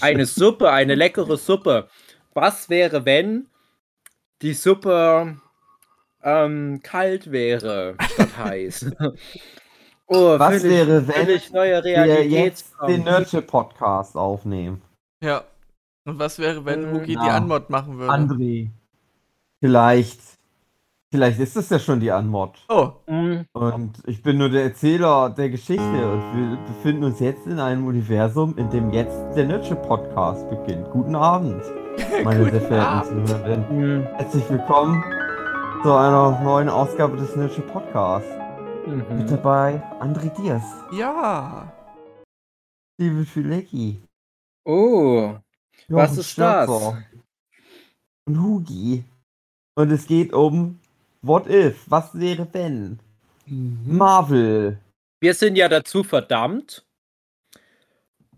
Eine Suppe, eine leckere Suppe. Was wäre, wenn die Suppe ähm, kalt wäre statt heiß? Oh, Was völlig, wäre, wenn neue wir jetzt den Nerdship-Podcast aufnehmen? Ja. Und was wäre, wenn hm, Hugi die Anmod machen würde? André. Vielleicht. Vielleicht ist es ja schon die Anmod. Oh. Mhm. Und ich bin nur der Erzähler der Geschichte und wir befinden uns jetzt in einem Universum, in dem jetzt der Nerdship-Podcast beginnt. Guten Abend, meine sehr verehrten Zuhörerinnen. Mhm. Herzlich willkommen zu einer neuen Ausgabe des Nerdship Podcasts. Mhm. Mit dabei André Diaz. Ja. Liebe Filecki. Oh. was ist Stöpfer. das? Und Hugi. Und es geht um What if? Was wäre wenn? Mhm. Marvel. Wir sind ja dazu verdammt,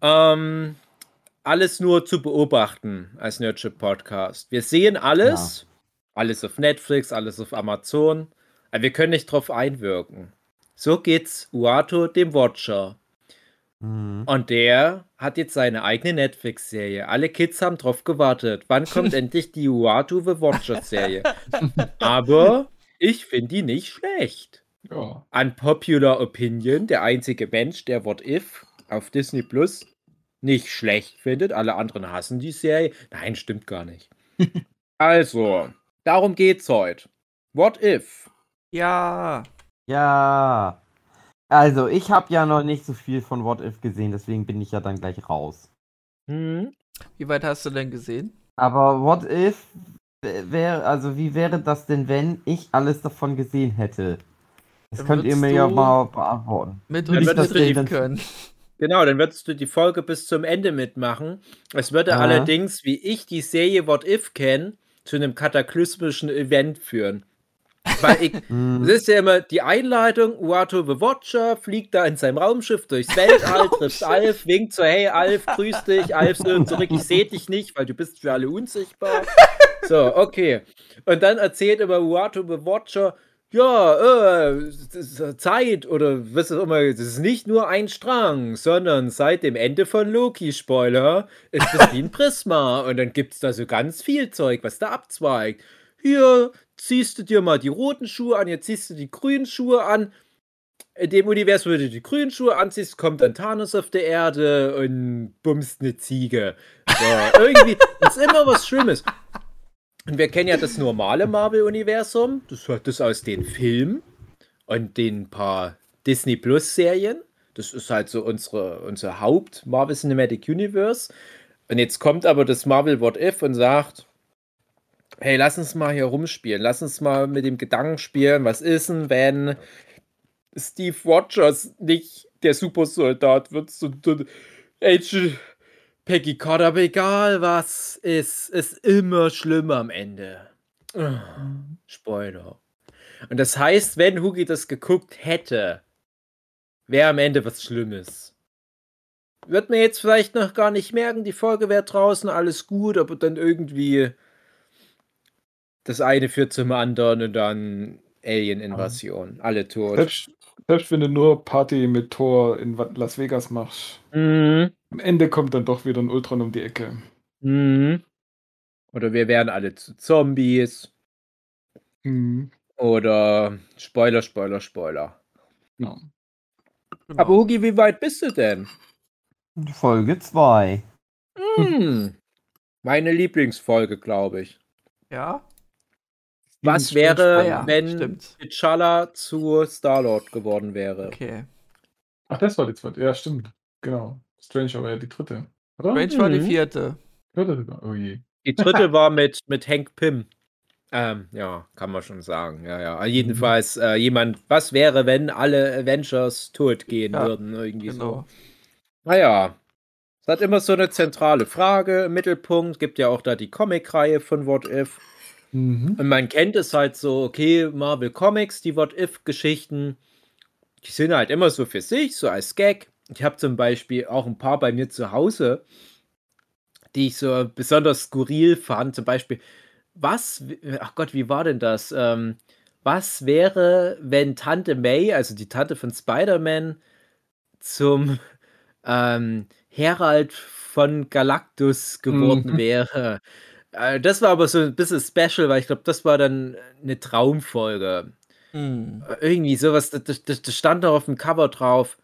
ähm, alles nur zu beobachten als Nerdship Podcast. Wir sehen alles, ja. alles auf Netflix, alles auf Amazon. Aber wir können nicht drauf einwirken. So geht's Uato dem Watcher. Mhm. Und der hat jetzt seine eigene Netflix-Serie. Alle Kids haben drauf gewartet. Wann kommt endlich die Uatu the Watcher-Serie? Aber ich finde die nicht schlecht. Ja. Unpopular Opinion, der einzige Mensch, der What If auf Disney Plus nicht schlecht findet. Alle anderen hassen die Serie. Nein, stimmt gar nicht. also, darum geht's heute. What If ja. Ja. Also, ich habe ja noch nicht so viel von What If gesehen, deswegen bin ich ja dann gleich raus. Hm. Wie weit hast du denn gesehen? Aber What If wäre, also wie wäre das denn, wenn ich alles davon gesehen hätte? Das dann könnt ihr mir ja mal beantworten. Mit uns das denn können. Genau, dann würdest du die Folge bis zum Ende mitmachen. Es würde ja. allerdings, wie ich die Serie What If kenne, zu einem kataklysmischen Event führen. Weil ich, das ist ja immer die Einleitung, Uato the Watcher fliegt da in seinem Raumschiff durchs Weltall, trifft Alf, winkt so, hey Alf, grüß dich, Alf so zurück, ich seh dich nicht, weil du bist für alle unsichtbar. So, okay. Und dann erzählt immer Uato the Watcher, ja, äh, Zeit oder was auch immer, das ist nicht nur ein Strang, sondern seit dem Ende von Loki, Spoiler, ist das wie ein Prisma. Und dann gibt es da so ganz viel Zeug, was da abzweigt. Hier ziehst du dir mal die roten Schuhe an, jetzt ziehst du die grünen Schuhe an. In dem Universum, wenn du die grünen Schuhe anziehst, kommt dann Thanos auf der Erde und bummst eine Ziege. So, irgendwie ist immer was Schlimmes. Und wir kennen ja das normale Marvel-Universum, das hat das aus den Filmen und den paar Disney Plus-Serien. Das ist halt so unsere, unser Haupt-Marvel Cinematic Universe. Und jetzt kommt aber das Marvel What If und sagt, hey, lass uns mal hier rumspielen. Lass uns mal mit dem Gedanken spielen, was ist denn, wenn Steve Rogers nicht der Supersoldat wird, sondern Agent Peggy Carter, aber egal was ist, ist immer schlimmer am Ende. Oh, Spoiler. Und das heißt, wenn Hugi das geguckt hätte, wäre am Ende was Schlimmes. Wird mir jetzt vielleicht noch gar nicht merken, die Folge wäre draußen, alles gut, aber dann irgendwie das eine führt zum anderen und dann Alien-Invasion. Alle tot. Selbst, selbst, wenn du nur Party mit Thor in Las Vegas machst. Mhm. Am Ende kommt dann doch wieder ein Ultron um die Ecke. Mhm. Oder wir werden alle zu Zombies. Mhm. Oder Spoiler, Spoiler, Spoiler. Ja. Genau. Aber Hugi, wie weit bist du denn? Folge 2. Hm. Meine Lieblingsfolge, glaube ich. Ja? Was wäre, ah, ja, wenn T'Challa zu Star-Lord geworden wäre? Okay. Ach, das war die zweite. Ja, stimmt. Genau. Strange war ja die dritte. Oder? Strange mhm. war die mhm. vierte. Vierte Oh je. Die dritte war mit, mit Hank Pym. Ähm, ja, kann man schon sagen. Ja, ja. Jedenfalls, mhm. äh, jemand, was wäre, wenn alle Avengers tot gehen ja, würden? Irgendwie genau. so. Naja. Es hat immer so eine zentrale Frage im Mittelpunkt. Gibt ja auch da die Comic-Reihe von What If. Mhm. Und man kennt es halt so, okay, Marvel Comics, die What-If-Geschichten, die sind halt immer so für sich, so als Gag. Ich habe zum Beispiel auch ein paar bei mir zu Hause, die ich so besonders skurril fand. Zum Beispiel, was, ach Gott, wie war denn das? Ähm, was wäre, wenn Tante May, also die Tante von Spider-Man, zum ähm, Herald von Galactus geworden mhm. wäre. Äh, das war aber so ein bisschen special, weil ich glaube, das war dann eine Traumfolge. Mhm. Irgendwie sowas, das, das, das stand da auf dem Cover drauf.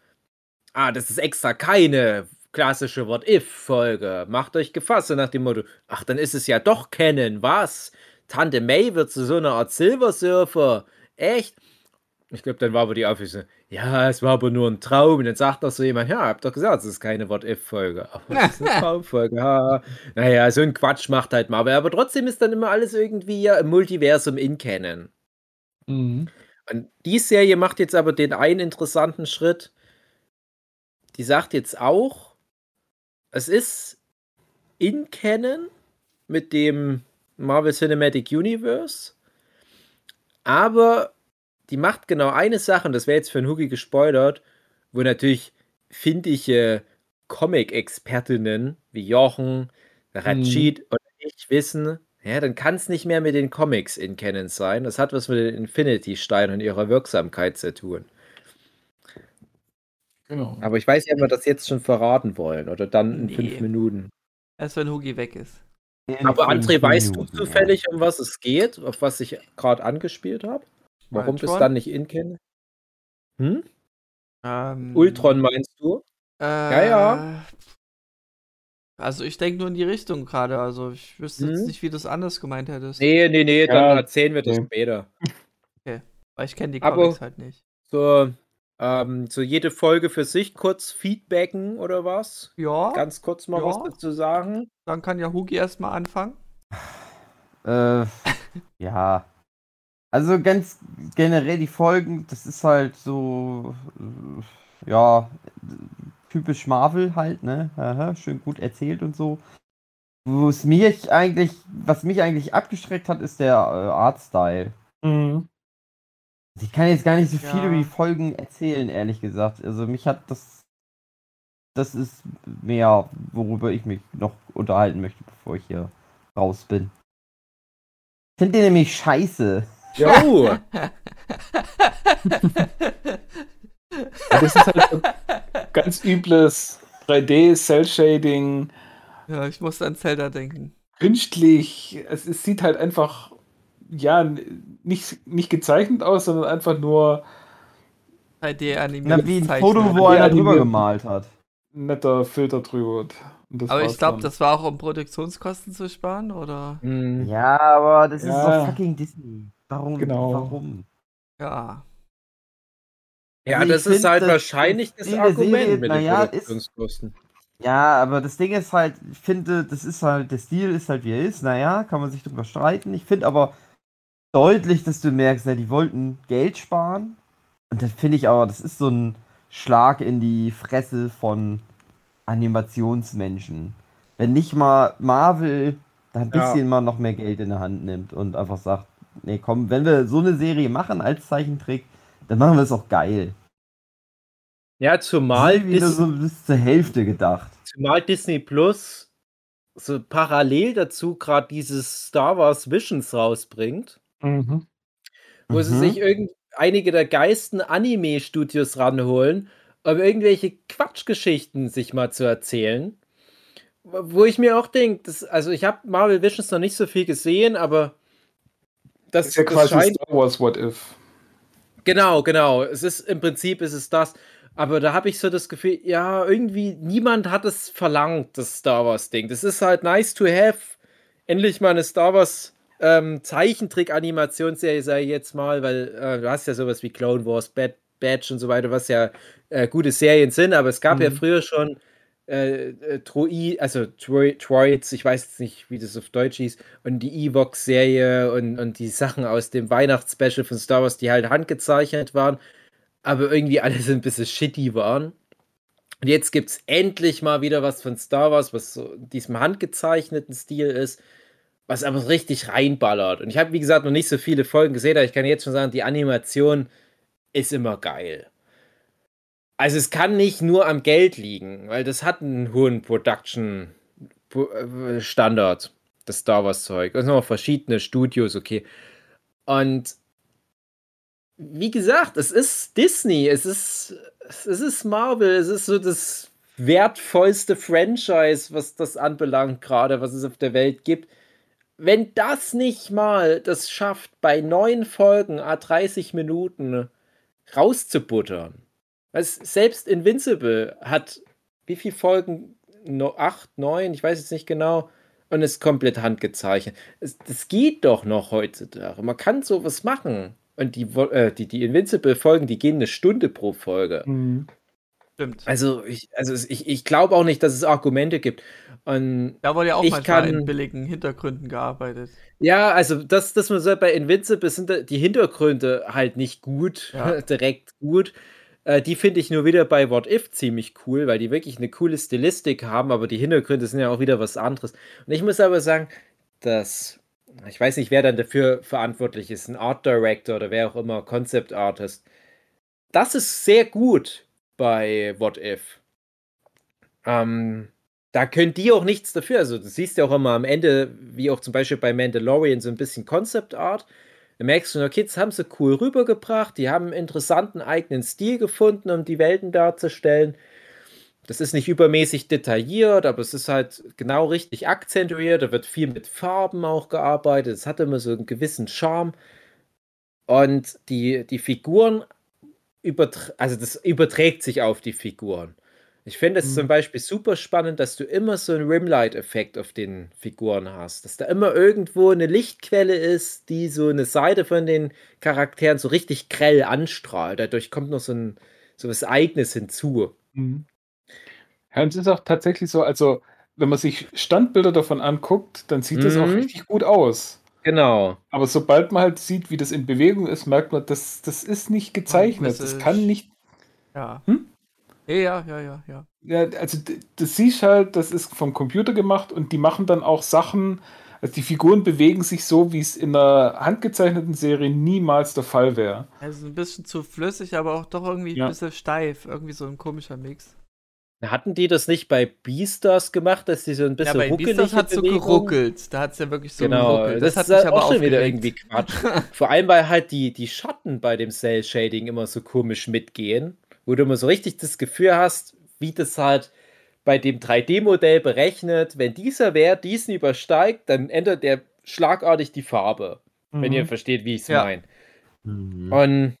Ah, das ist extra keine klassische What-If-Folge. Macht euch gefasst, nach dem Motto, ach, dann ist es ja doch kennen, was? Tante May wird zu so einer Art Silversurfer. Echt? Ich glaube, dann war aber die Auflösung, ja, es war aber nur ein Traum. Und dann sagt doch so jemand, ja, habt doch gesagt, es ist keine What-If-Folge. Aber es ist eine Traumfolge. Ja. Naja, so ein Quatsch macht halt Marvel. Aber trotzdem ist dann immer alles irgendwie ja im Multiversum in Canon. Mhm. Und die Serie macht jetzt aber den einen interessanten Schritt. Die sagt jetzt auch, es ist in Canon mit dem Marvel Cinematic Universe, aber die macht genau eine Sache, und das wäre jetzt für einen Hookie gespoilert, wo natürlich findige Comic-Expertinnen wie Jochen, Ratschid hm. oder ich wissen, ja, dann kann es nicht mehr mit den Comics in Canon sein. Das hat was mit den Infinity-Steinen und ihrer Wirksamkeit zu tun. Genau. Aber ich weiß nicht, ob wir das jetzt schon verraten wollen oder dann in nee. fünf Minuten. Erst wenn Hugi weg ist. Aber André, weißt du zufällig, um was es geht, auf was ich gerade angespielt habe? Warum bist du dann nicht in Ken? Hm? Ähm, Ultron meinst du? Äh, ja, ja. Also ich denke nur in die Richtung gerade. Also ich wüsste hm? jetzt nicht, wie du es anders gemeint hättest. Nee, nee, nee, ja. dann erzählen wir das später. Okay. Weil ich kenne die Comics Aber halt nicht. So, ähm, so jede Folge für sich kurz feedbacken oder was? Ja. Ganz kurz mal ja. was dazu sagen. Dann kann ja Hugi erstmal anfangen. Äh, ja. Also ganz generell die Folgen, das ist halt so, ja, typisch Marvel halt, ne? Aha, schön gut erzählt und so. Wo es mich eigentlich, was mich eigentlich abgestreckt hat, ist der äh, Artstyle. Mhm. Ich kann jetzt gar nicht so viel ja. über die Folgen erzählen, ehrlich gesagt. Also mich hat das, das ist mehr, worüber ich mich noch unterhalten möchte, bevor ich hier raus bin. Ich finde den nämlich scheiße. Jo! das ist halt so ganz übles 3D-Cell-Shading. Ja, ich musste an Zelda denken. Künstlich. Es, es, sieht halt einfach, ja, nicht, nicht gezeichnet aus, sondern einfach nur 3D animiert. wie ein Foto, wo einer drüber gemalt hat. Netter Filter drüber. aber ich glaube, das war auch um Produktionskosten zu sparen, oder? Mhm. Ja, aber das ja. ist doch fucking Disney. Warum? Genau. Warum? Ja. Ja, also das ist halt das wahrscheinlich das Argument Serie, mit den ja, Produktionskosten. ja, aber das Ding ist halt, ich finde, das ist halt, der Stil ist halt wie er ist, naja, kann man sich drüber streiten. Ich finde aber deutlich, dass du merkst, ja, die wollten Geld sparen. Und das finde ich aber, das ist so ein Schlag in die Fresse von Animationsmenschen. Wenn nicht mal Marvel da ein bisschen ja. mal noch mehr Geld in der Hand nimmt und einfach sagt, nee, komm, wenn wir so eine Serie machen als Zeichentrick, dann machen wir es auch geil. Ja, zumal wieder so bis zur Hälfte gedacht. Zumal Disney Plus so parallel dazu gerade dieses Star Wars Visions rausbringt, mhm. wo mhm. sie sich irgend einige der geisten Anime-Studios ranholen, um irgendwelche Quatschgeschichten sich mal zu erzählen. Wo ich mir auch denke, also ich habe Marvel Visions noch nicht so viel gesehen, aber das, ist ja quasi scheint, Star Wars What If. Genau, genau. Es ist im Prinzip ist es das. Aber da habe ich so das Gefühl, ja, irgendwie niemand hat es verlangt, das Star Wars-Ding. Das ist halt nice to have. Endlich mal eine Star Wars ähm, Zeichentrick-Animationsserie, sage ich jetzt mal, weil äh, du hast ja sowas wie Clone Wars, Bad Batch und so weiter, was ja äh, gute Serien sind, aber es gab mhm. ja früher schon äh, äh, Troi, also Troi, Troids, ich weiß jetzt nicht, wie das auf Deutsch hieß, und die Evox-Serie und, und die Sachen aus dem Weihnachtsspecial von Star Wars, die halt handgezeichnet waren, aber irgendwie alle so ein bisschen shitty waren. Und jetzt gibt es endlich mal wieder was von Star Wars, was so in diesem handgezeichneten Stil ist, was aber richtig reinballert. Und ich habe, wie gesagt, noch nicht so viele Folgen gesehen, aber ich kann jetzt schon sagen, die Animation ist immer geil. Also es kann nicht nur am Geld liegen, weil das hat einen hohen Production äh, Standard, das Star Wars Zeug. Es sind noch verschiedene Studios, okay. Und wie gesagt, es ist Disney, es ist, es ist Marvel, es ist so das wertvollste Franchise, was das anbelangt, gerade was es auf der Welt gibt. Wenn das nicht mal das schafft, bei neun Folgen a 30 Minuten rauszubuttern. Was selbst Invincible hat wie viele Folgen? No, acht, neun, ich weiß jetzt nicht genau. Und ist komplett handgezeichnet. Es, das geht doch noch heutzutage. Man kann sowas machen. Und die, äh, die, die Invincible-Folgen, die gehen eine Stunde pro Folge. Mhm. Stimmt. Also ich, also ich, ich glaube auch nicht, dass es Argumente gibt. Und da wurde ja auch manchmal kann, in billigen Hintergründen gearbeitet. Ja, also das, das man so bei Invincible sind die Hintergründe halt nicht gut, ja. direkt gut. Äh, die finde ich nur wieder bei What If ziemlich cool, weil die wirklich eine coole Stilistik haben, aber die Hintergründe sind ja auch wieder was anderes. Und ich muss aber sagen, dass ich weiß nicht, wer dann dafür verantwortlich ist, ein Art Director oder wer auch immer, Concept Artist. Das ist sehr gut bei What If. Ähm, da können die auch nichts dafür. Also, du siehst ja auch immer am Ende, wie auch zum Beispiel bei Mandalorian, so ein bisschen Concept Art. Da merkst du, okay, das haben sie cool rübergebracht. Die haben einen interessanten eigenen Stil gefunden, um die Welten darzustellen. Das ist nicht übermäßig detailliert, aber es ist halt genau richtig akzentuiert. Da wird viel mit Farben auch gearbeitet. Es hat immer so einen gewissen Charme. Und die, die Figuren also das überträgt sich auf die Figuren. Ich finde es mhm. zum Beispiel super spannend, dass du immer so einen Rimlight-Effekt auf den Figuren hast. Dass da immer irgendwo eine Lichtquelle ist, die so eine Seite von den Charakteren so richtig grell anstrahlt. Dadurch kommt noch so, ein, so was Eigenes hinzu. Mhm. Ja, und es ist auch tatsächlich so, also wenn man sich Standbilder davon anguckt, dann sieht mhm. das auch mhm. richtig gut aus. Genau. Aber sobald man halt sieht, wie das in Bewegung ist, merkt man, das, das ist nicht gezeichnet. Das kann nicht. Ja. Hm? Ja, ja, ja, ja. Ja, also das siehst halt, das ist vom Computer gemacht und die machen dann auch Sachen, also die Figuren bewegen sich so, wie es in einer handgezeichneten Serie niemals der Fall wäre. Also ein bisschen zu flüssig, aber auch doch irgendwie ja. ein bisschen steif. Irgendwie so ein komischer Mix. Hatten die das nicht bei Beastars gemacht, dass die so ein bisschen ja, bei Beastars hat so geruckelt. Da hat es ja wirklich so genau, geruckelt. Das, das hat mich aber auch schon wieder irgendwie Quatsch. Vor allem, weil halt die, die Schatten bei dem Cell Shading immer so komisch mitgehen, wo du immer so richtig das Gefühl hast, wie das halt bei dem 3D-Modell berechnet, wenn dieser Wert diesen übersteigt, dann ändert der schlagartig die Farbe. Mhm. Wenn ihr versteht, wie ich es ja. meine. Mhm. Und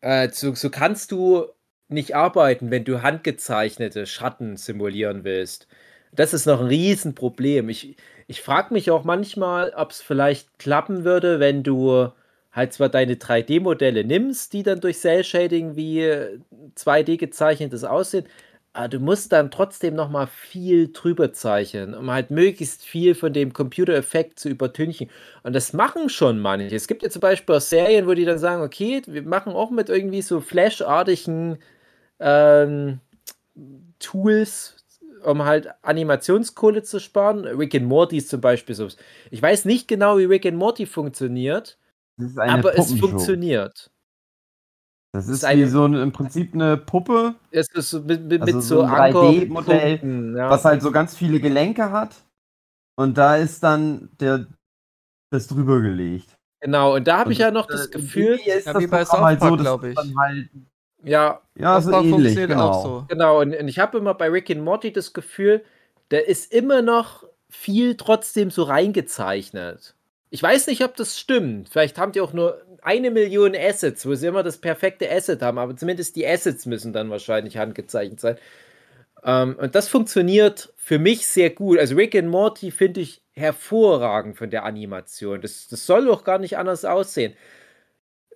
äh, so, so kannst du nicht arbeiten, wenn du handgezeichnete Schatten simulieren willst. Das ist noch ein Riesenproblem. Ich, ich frage mich auch manchmal, ob es vielleicht klappen würde, wenn du halt zwar deine 3D-Modelle nimmst, die dann durch Cell Shading wie 2D gezeichnetes aussehen, aber du musst dann trotzdem noch mal viel drüber zeichnen, um halt möglichst viel von dem Computereffekt zu übertünchen. Und das machen schon manche. Es gibt ja zum Beispiel auch Serien, wo die dann sagen, okay, wir machen auch mit irgendwie so Flash-artigen ähm, Tools, um halt Animationskohle zu sparen. Rick and Morty ist zum Beispiel so. Ich weiß nicht genau, wie Rick and Morty funktioniert, aber es funktioniert. Das ist, ist wie so ein, im Prinzip eine Puppe. Es ist so mit, mit, also mit so, so ein 3D-Modell, ja. was halt so ganz viele Gelenke hat. Und da ist dann der, das drüber gelegt. Genau, und da habe ich ja noch das Gefühl, ja, wie bei South halt so, glaube ich. Halt ja, ja so ähnlich, genau. So. Genau, und, und ich habe immer bei Rick and Morty das Gefühl, der ist immer noch viel trotzdem so reingezeichnet. Ich weiß nicht, ob das stimmt. Vielleicht haben die auch nur eine Million Assets, wo sie immer das perfekte Asset haben, aber zumindest die Assets müssen dann wahrscheinlich handgezeichnet sein. Ähm, und das funktioniert für mich sehr gut. Also Rick and Morty finde ich hervorragend von der Animation. Das, das soll doch gar nicht anders aussehen.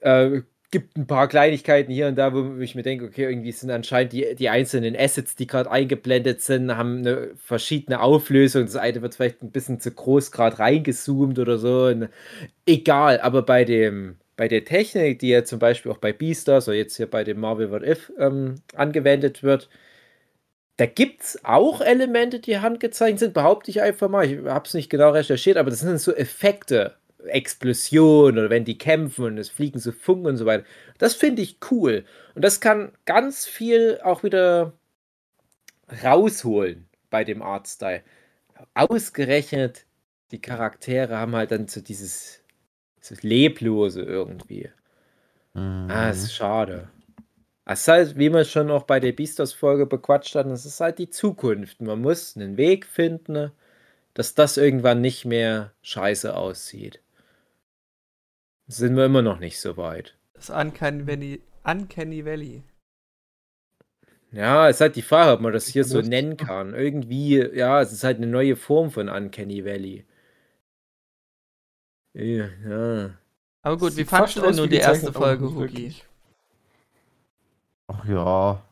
Äh, gibt ein paar Kleinigkeiten hier und da, wo ich mir denke, okay, irgendwie sind anscheinend die, die einzelnen Assets, die gerade eingeblendet sind, haben eine verschiedene Auflösung. Das eine wird vielleicht ein bisschen zu groß gerade reingezoomt oder so. Und egal, aber bei dem bei der Technik, die ja zum Beispiel auch bei Beastars oder jetzt hier bei dem Marvel What If ähm, angewendet wird, da gibt es auch Elemente, die handgezeichnet sind, behaupte ich einfach mal. Ich habe es nicht genau recherchiert, aber das sind so Effekte, Explosion oder wenn die kämpfen und es fliegen so Funken und so weiter. Das finde ich cool. Und das kann ganz viel auch wieder rausholen bei dem Artstyle. Ausgerechnet, die Charaktere haben halt dann so dieses so Leblose irgendwie. Mhm. Ah, ist schade. Es ist halt, wie man schon auch bei der Beastars-Folge bequatscht hat, es ist halt die Zukunft. Man muss einen Weg finden, dass das irgendwann nicht mehr scheiße aussieht. Sind wir immer noch nicht so weit. Das Uncanny Valley. Uncanny Valley. Ja, es ist halt die Frage, ob man das hier so nennen kann. Irgendwie, ja, es ist halt eine neue Form von Uncanny Valley. Ja. ja. Aber gut, wie fandest du denn nur die erste Folge, Hugi? Ach ja.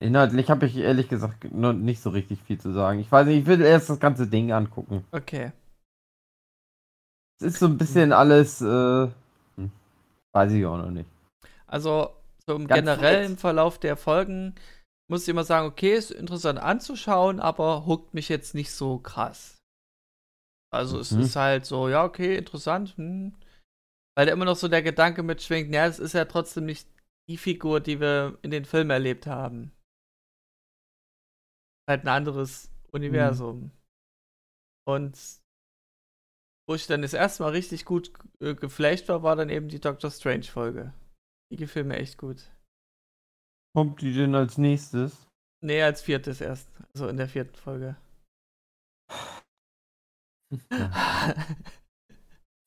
Inhaltlich habe ich ehrlich gesagt noch nicht so richtig viel zu sagen. Ich weiß nicht, ich will erst das ganze Ding angucken. Okay. Es ist so ein bisschen alles, äh, weiß ich auch noch nicht. Also, so im generellen Verlauf der Folgen muss ich immer sagen, okay, ist interessant anzuschauen, aber huckt mich jetzt nicht so krass. Also mhm. es ist halt so, ja, okay, interessant, hm. Weil da immer noch so der Gedanke mitschwingt, ja, es ist ja trotzdem nicht die Figur, die wir in den Filmen erlebt haben. Halt ein anderes Universum. Mhm. Und wo ich dann das erste Mal richtig gut äh, geflasht war, war dann eben die Doctor Strange Folge. Die gefiel mir echt gut. Kommt die denn als nächstes? Nee, als viertes erst. Also in der vierten Folge.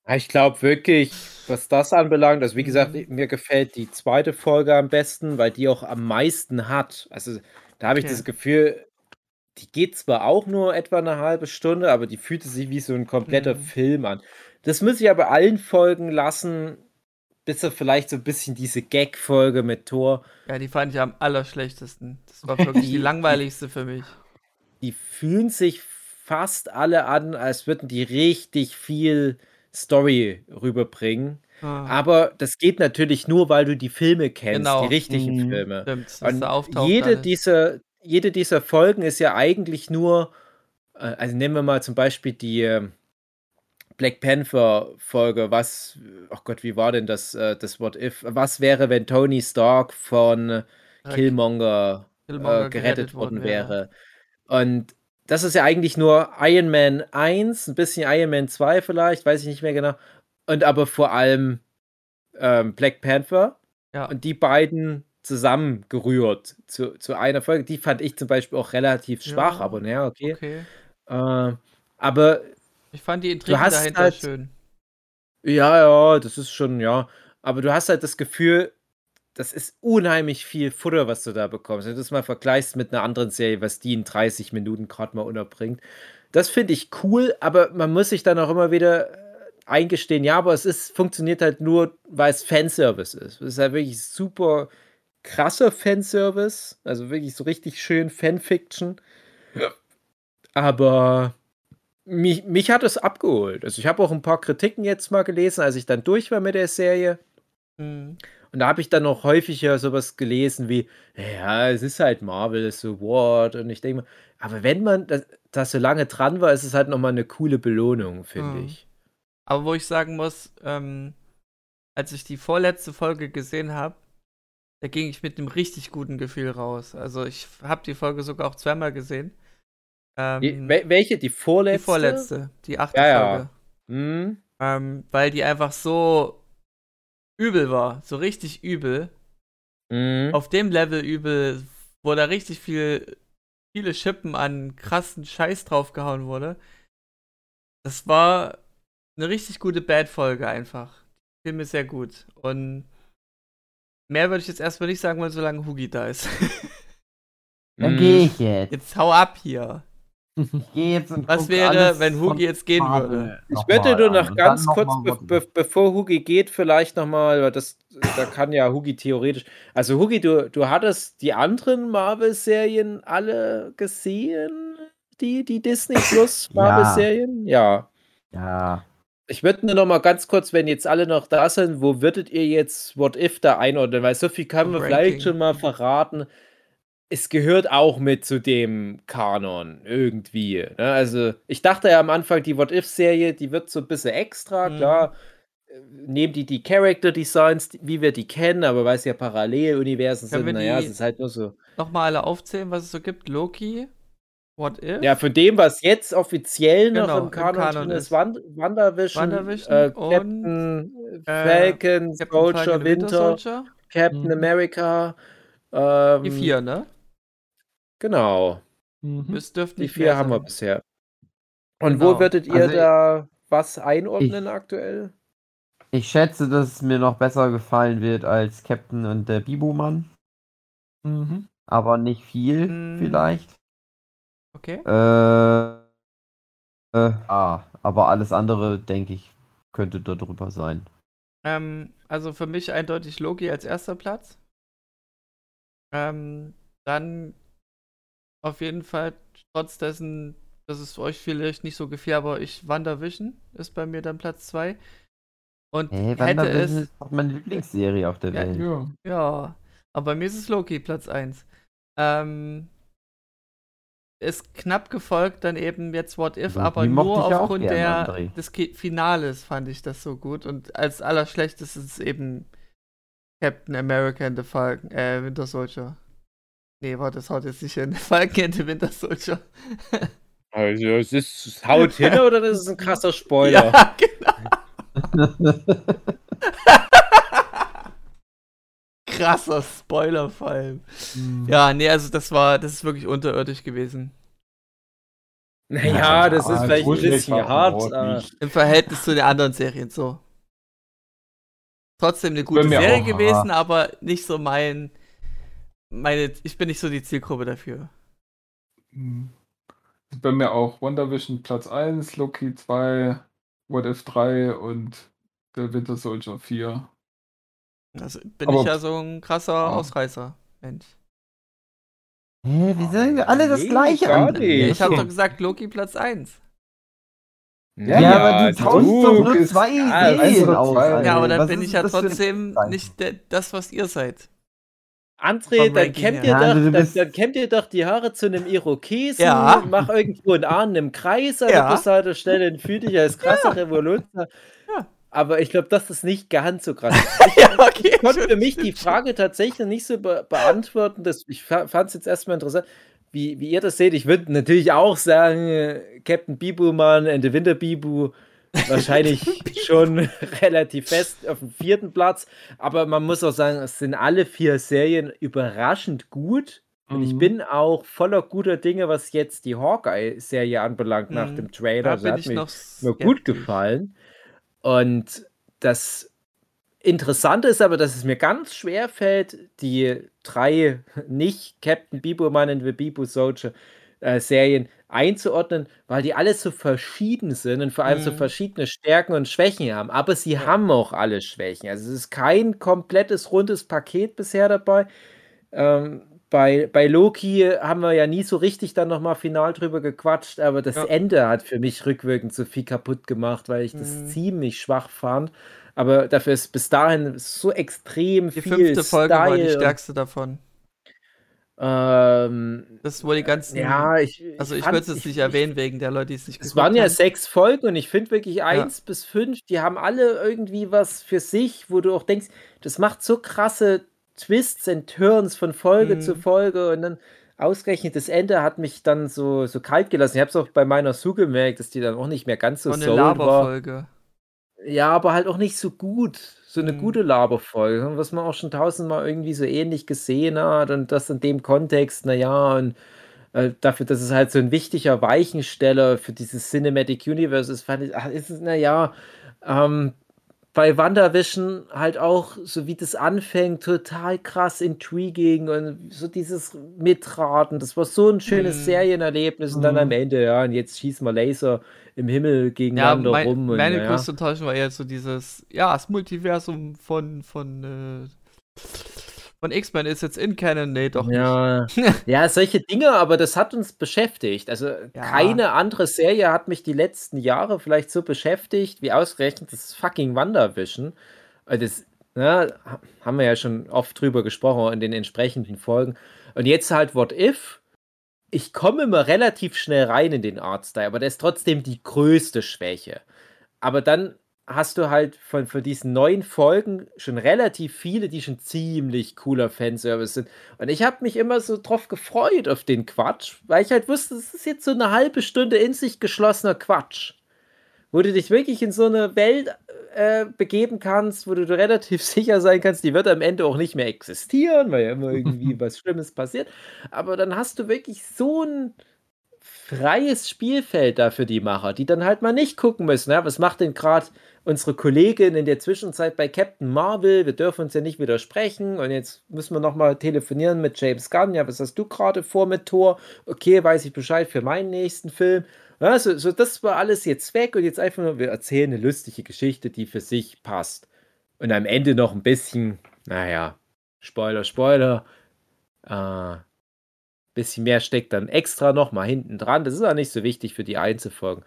Ich glaube wirklich, was das anbelangt, also wie gesagt, mhm. mir gefällt die zweite Folge am besten, weil die auch am meisten hat. Also da habe ich okay. das Gefühl, die geht zwar auch nur etwa eine halbe Stunde, aber die fühlte sich wie so ein kompletter mhm. Film an. Das muss ich aber allen Folgen lassen, bis auf vielleicht so ein bisschen diese Gag-Folge mit Thor. Ja, die fand ich am allerschlechtesten. Das war wirklich die langweiligste für mich. Die fühlen sich fast alle an, als würden die richtig viel Story rüberbringen. Ah. Aber das geht natürlich nur, weil du die Filme kennst, genau. die richtigen mhm. Filme. Stimmt, Und jede dieser, jede dieser Folgen ist ja eigentlich nur, äh, also nehmen wir mal zum Beispiel die ähm, Black Panther Folge, was, ach oh Gott, wie war denn das, äh, das What If? Was wäre, wenn Tony Stark von Killmonger, Killmonger äh, gerettet, gerettet, worden wäre? Ja. Und das ist ja eigentlich nur Iron Man 1, ein bisschen Iron Man 2 vielleicht, weiß ich nicht mehr genau. Und aber vor allem ähm, Black Panther. Ja. Und die beiden zusammengerührt zu, zu einer Folge. Die fand ich zum Beispiel auch relativ schwach, ja, aber naja, okay. okay. Äh, aber ich fand die Intrigen dahinter halt, schön. Ja, ja, das ist schon, ja. Aber du hast halt das Gefühl, das ist unheimlich viel Futter, was du da bekommst. Wenn du das mal vergleichst mit einer anderen Serie, was die in 30 Minuten gerade mal unterbringt. Das finde ich cool, aber man muss sich dann auch immer wieder äh, eingestehen, ja, aber es ist, funktioniert halt nur, weil es Fanservice ist. Es ist halt wirklich super krasser Fanservice, also wirklich so richtig schön Fanfiction. Ja. Aber mich, mich hat es abgeholt. Also ich habe auch ein paar Kritiken jetzt mal gelesen, als ich dann durch war mit der Serie. Mhm. Und da habe ich dann auch häufiger sowas gelesen wie, ja, es ist halt Marvel, so what? Und ich denke mal, aber wenn man da, da so lange dran war, ist es halt nochmal eine coole Belohnung, finde mhm. ich. Aber wo ich sagen muss, ähm, als ich die vorletzte Folge gesehen habe, da ging ich mit einem richtig guten Gefühl raus. Also ich habe die Folge sogar auch zweimal gesehen. Ähm, die, welche? Die vorletzte? Die vorletzte, die achte ja, Folge. Ja. Mhm. Ähm, weil die einfach so übel war, so richtig übel. Mhm. Auf dem Level übel, wo da richtig viel, viele Schippen an krassen Scheiß draufgehauen wurde. Das war eine richtig gute Bad-Folge einfach. Fiel mir sehr gut. Und mehr würde ich jetzt erstmal nicht sagen, weil solange Hugi da ist. Dann gehe ich jetzt. Jetzt hau ab hier. Ich gehe jetzt und Was wäre, wenn Hugi jetzt gehen würde? Ich wette nur noch ganz kurz, be be bevor Hugi geht, vielleicht nochmal, weil das, da kann ja Hugi theoretisch. Also, Hugi, du, du hattest die anderen Marvel-Serien alle gesehen? Die, die Disney Plus Marvel-Serien? Ja. Ja. Ich würde nur noch mal ganz kurz, wenn jetzt alle noch da sind, wo würdet ihr jetzt What If da einordnen? Weil so viel kann man vielleicht schon mal verraten es gehört auch mit zu dem Kanon irgendwie. Ne? Also, ich dachte ja am Anfang, die What-If-Serie, die wird so ein bisschen extra, mhm. klar. Äh, nehmen die die Character Designs, wie wir die kennen, aber weil es ja Paralleluniversen sind, naja, es ist halt nur so. Nochmal alle aufzählen, was es so gibt: Loki, What If? Ja, von dem, was jetzt offiziell genau, noch im Kanon, im Kanon ist, Wand WandaVision, WandaVision äh, Captain und, Falcon, äh, Soldier, Winter, Winter Captain mhm. America Ähm, die vier, ne? Genau. Mhm. Die vier haben wir bisher. Und genau. wo würdet ihr also da was einordnen ich, aktuell? Ich schätze, dass es mir noch besser gefallen wird als Captain und der Bibu-Mann. Mhm. Aber nicht viel, mhm. vielleicht. Okay. Äh, äh, ah, aber alles andere, denke ich, könnte da drüber sein. Ähm, also für mich eindeutig Loki als erster Platz. Ähm, dann auf jeden Fall, trotz dessen, dass es euch vielleicht nicht so gefiel, aber ich WandaVision ist bei mir dann Platz 2. Und hey, hätte es. ist auch meine Lieblingsserie auf der ja, Welt. Ja. ja, aber bei mir ist es Loki Platz 1. Ähm, ist knapp gefolgt dann eben jetzt What If, aber nur aufgrund der, des Finales fand ich das so gut. Und als allerschlechtestes ist eben Captain America and the Falcon, äh, Winter Soldier. Nee, warte, das haut jetzt nicht hin. Falcon and the Winter Soldier. also, es ist haut hin oder das ist ein krasser Spoiler? Ja, genau. Krasser Spoiler vor allem. Mhm. Ja, nee, also das war, das ist wirklich unterirdisch gewesen. Naja, das ist vielleicht ein bisschen hart. Im Verhältnis zu den anderen Serien so. Trotzdem eine gute Serie auch, gewesen, ah. aber nicht so mein. Meine, ich bin nicht so die Zielgruppe dafür. Mhm. Bei mir auch WandaVision Platz 1, Loki 2, What If 3 und der Winter Soldier 4. Also bin Aber, ich ja so ein krasser ja. Ausreißer, Mensch. Hä, wie sagen wir alle das nee, gleiche an? Ich habe doch gesagt, Loki Platz 1. Ja, ja, aber du tauschst doch nur zwei Ideen aus. Ja, aber dann was bin ich ja trotzdem nicht das, was ihr seid. André, dann kämmt, ihr doch, dann, dann kämmt ihr doch die Haare zu einem Irokesen, ja. mach irgendwo einen Arm im Kreis an ja. der Bushaltestelle und fühl dich als krasser ja. Revoluzer. Aber ich glaube, das ist nicht ganz so krass. Ich, ja, okay, ich konnte für mich die Frage tatsächlich nicht so be beantworten. Dass, ich fand es jetzt erstmal interessant, wie, wie ihr das seht. Ich würde natürlich auch sagen, äh, Captain Bibu Mann and the Winter Bibu wahrscheinlich schon relativ fest auf dem vierten Platz. Aber man muss auch sagen, es sind alle vier Serien überraschend gut. Und mhm. ich bin auch voller guter Dinge, was jetzt die Hawkeye-Serie anbelangt mhm. nach dem Trailer. Da das hat mir, mir gut gefallen. Und das Interessante ist aber, dass es mir ganz schwer fällt, die drei nicht Captain Bibo-Man und The Bibo Soldier äh, Serien einzuordnen, weil die alle so verschieden sind und vor allem mhm. so verschiedene Stärken und Schwächen haben. Aber sie ja. haben auch alle Schwächen. Also es ist kein komplettes rundes Paket bisher dabei. Ähm, bei, bei Loki haben wir ja nie so richtig dann nochmal final drüber gequatscht, aber das ja. Ende hat für mich rückwirkend so viel kaputt gemacht, weil ich das mhm. ziemlich schwach fand. Aber dafür ist bis dahin so extrem die viel. Die fünfte Folge Style war die stärkste davon. Ähm, das wo die ganzen. Ja, ich. Also, ich würde es jetzt nicht erwähnen, wegen der Leute, die es nicht Es waren ja haben. sechs Folgen und ich finde wirklich eins ja. bis fünf, die haben alle irgendwie was für sich, wo du auch denkst, das macht so krasse Twists and Turns von Folge mhm. zu Folge und dann ausgerechnet das Ende hat mich dann so, so kalt gelassen. Ich habe es auch bei meiner Su gemerkt, dass die dann auch nicht mehr ganz so so eine Laberfolge. Ja, aber halt auch nicht so gut. So eine mhm. gute Laberfolge, was man auch schon tausendmal irgendwie so ähnlich gesehen hat und das in dem Kontext, naja, und äh, dafür, dass es halt so ein wichtiger Weichensteller für dieses Cinematic Universe ist, fand ich, ach, ist es, naja, ähm, bei WandaVision halt auch, so wie das anfängt, total krass intriguing und so dieses Mitraten. Das war so ein schönes mm. Serienerlebnis. Und dann am mhm. Ende, ja, und jetzt schießen wir Laser im Himmel gegeneinander ja, mein, rum. Und, meine ja. größte Enttäuschung war jetzt so dieses, ja, das Multiversum von, von äh, von X-Men ist jetzt in Canon, nee, doch ja. nicht. ja, solche Dinge, aber das hat uns beschäftigt. Also ja. keine andere Serie hat mich die letzten Jahre vielleicht so beschäftigt, wie ausgerechnet das fucking WandaVision. Das ne, haben wir ja schon oft drüber gesprochen in den entsprechenden Folgen. Und jetzt halt What If. Ich komme immer relativ schnell rein in den Artstyle, aber der ist trotzdem die größte Schwäche. Aber dann hast du halt von, von diesen neuen Folgen schon relativ viele, die schon ziemlich cooler Fanservice sind. Und ich habe mich immer so drauf gefreut auf den Quatsch, weil ich halt wusste, es ist jetzt so eine halbe Stunde in sich geschlossener Quatsch. wo du dich wirklich in so eine Welt äh, begeben kannst, wo du relativ sicher sein kannst, die wird am Ende auch nicht mehr existieren, weil ja immer irgendwie was Schlimmes passiert. Aber dann hast du wirklich so ein freies Spielfeld da für die Macher, die dann halt mal nicht gucken müssen, ja, was macht denn gerade unsere Kollegin in der Zwischenzeit bei Captain Marvel? Wir dürfen uns ja nicht widersprechen und jetzt müssen wir nochmal telefonieren mit James Gunn. Ja, was hast du gerade vor mit Thor? Okay, weiß ich Bescheid für meinen nächsten Film. Ja, so, so das war alles jetzt weg und jetzt einfach nur, wir erzählen eine lustige Geschichte, die für sich passt. Und am Ende noch ein bisschen, naja, Spoiler, Spoiler, äh, bisschen mehr steckt dann extra noch mal hinten dran. Das ist auch nicht so wichtig für die Einzelfolgen.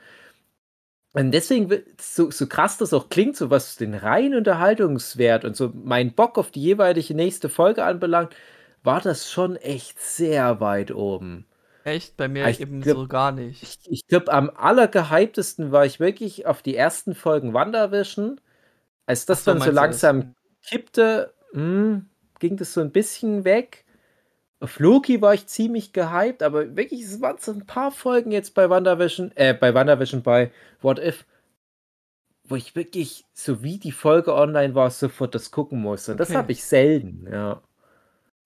Und deswegen, so, so krass das auch klingt, so was den reinen Unterhaltungswert und so mein Bock auf die jeweilige nächste Folge anbelangt, war das schon echt sehr weit oben. Echt? Bei mir ich eben glaub, so gar nicht. Ich, ich glaube, am allergehyptesten war ich wirklich auf die ersten Folgen WandaVision. Als das so, dann so langsam kippte, mh, hm, ging das so ein bisschen weg. Auf Loki war ich ziemlich gehypt, aber wirklich, es waren so ein paar Folgen jetzt bei WandaVision, äh, bei WandaVision, bei What If, wo ich wirklich, so wie die Folge online war, sofort das gucken musste. Und okay. das habe ich selten, ja.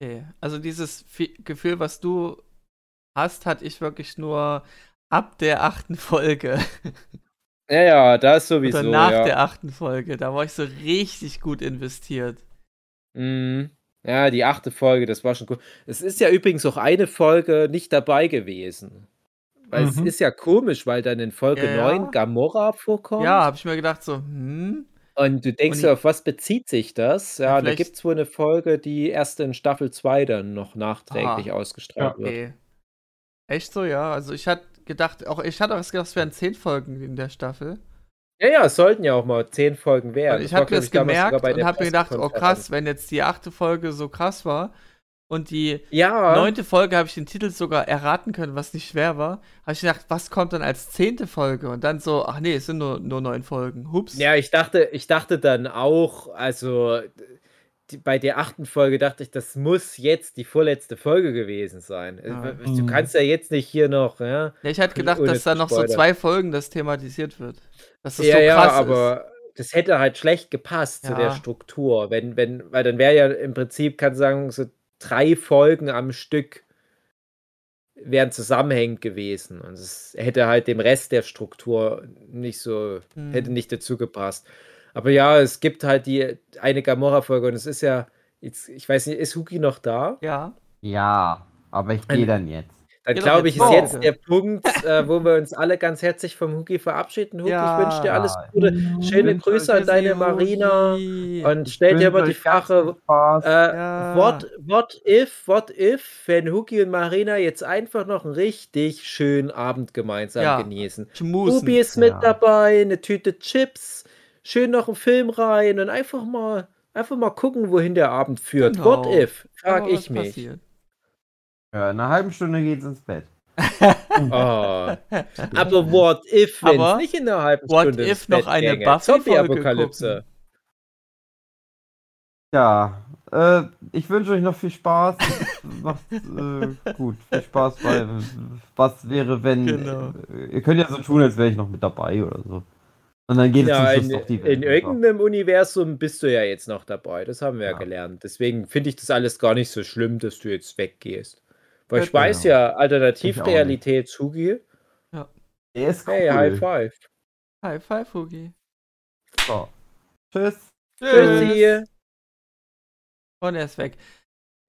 Okay. Also dieses Gefühl, was du hast, hatte ich wirklich nur ab der achten Folge. Ja, ja, da ist sowieso. Oder nach ja. der achten Folge. Da war ich so richtig gut investiert. Mhm. Ja, die achte Folge, das war schon cool. Es ist ja übrigens auch eine Folge nicht dabei gewesen. Weil mhm. es ist ja komisch, weil dann in Folge ja. 9 Gamora vorkommt. Ja, habe ich mir gedacht, so, hm. Und du denkst ja, auf was bezieht sich das? Ja, ja da gibt es wohl eine Folge, die erst in Staffel 2 dann noch nachträglich Aha. ausgestrahlt ja. wird. Echt so, ja. Also ich hatte gedacht, auch ich hatte auch gedacht, es wären 10 Folgen in der Staffel. Ja, ja, es sollten ja auch mal zehn Folgen werden. Und ich habe das gemerkt und habe mir gedacht, oh krass, wenn jetzt die achte Folge so krass war und die ja. neunte Folge habe ich den Titel sogar erraten können, was nicht schwer war, habe ich gedacht, was kommt dann als zehnte Folge? Und dann so, ach nee, es sind nur, nur neun Folgen. Hups. Ja, ich dachte, ich dachte dann auch, also bei der achten Folge dachte ich, das muss jetzt die vorletzte Folge gewesen sein. Ja. Du kannst ja jetzt nicht hier noch, ja. ja ich hatte gedacht, dass da noch so zwei Folgen das thematisiert wird. Dass das ja, so krass ja, aber ist. das hätte halt schlecht gepasst ja. zu der Struktur. Wenn, wenn, weil dann wäre ja im Prinzip, kann sagen, so drei Folgen am Stück wären zusammenhängend gewesen. Und es hätte halt dem Rest der Struktur nicht so, hm. hätte nicht dazu gepasst. Aber ja, es gibt halt die eine Gamora-Folge und es ist ja, jetzt, ich weiß nicht, ist Huki noch da? Ja. Ja, aber ich gehe dann jetzt. Dann glaube ich, ist jetzt der Punkt, äh, wo wir uns alle ganz herzlich vom Huki verabschieden. Huki, ja. ich wünsche dir alles Gute. Schöne Grüße an deine Marina. Und stell dir mal die Frage, äh, ja. what, what if, what if, wenn Huki und Marina jetzt einfach noch einen richtig schönen Abend gemeinsam ja. genießen. Huki ist mit dabei, eine Tüte Chips, schön noch einen Film rein und einfach mal, einfach mal gucken, wohin der Abend führt. Genau. What if, frage ich mich. Passiert. Ja, in einer halben Stunde geht's ins Bett. oh. Aber what if, wenn nicht in einer halben what Stunde if noch eine Buffy-Apokalypse? Ja, äh, ich wünsche euch noch viel Spaß. Macht äh, gut, viel Spaß bei was wäre, wenn. Genau. Äh, ihr könnt ja so tun, als wäre ich noch mit dabei oder so. Und dann geht ja, es in, noch die Welt. In irgendeinem Universum bist du ja jetzt noch dabei. Das haben wir ja, ja gelernt. Deswegen finde ich das alles gar nicht so schlimm, dass du jetzt weggehst. Weil ich weiß genau. ja, Alternativrealität, Hugi. Ja. Er ist cool. Hey, High Five. High Five, Hugi. So. Tschüss. Tschüss. Und er ist weg.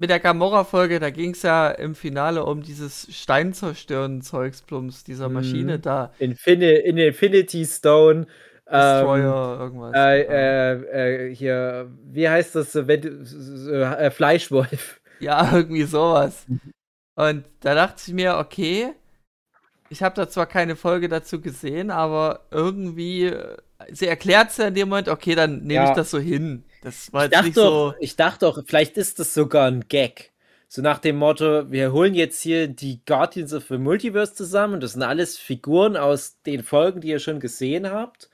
Mit der Gamora-Folge, da ging es ja im Finale um dieses Steinzerstören-Zeugsplums, dieser mhm. Maschine mm. da. Infin in Infinity Stone. Destroyer, ähm, irgendwas. Äh, äh, äh, hier, wie heißt das? Äh, Fleischwolf. Ja, irgendwie sowas. Und da dachte ich mir, okay, ich habe da zwar keine Folge dazu gesehen, aber irgendwie, äh, sie erklärt es ja in dem Moment, okay, dann nehme ja. ich das so hin. Das war ich jetzt nicht doch, so. Ich dachte doch, vielleicht ist das sogar ein Gag. So nach dem Motto, wir holen jetzt hier die Guardians of the Multiverse zusammen und das sind alles Figuren aus den Folgen, die ihr schon gesehen habt.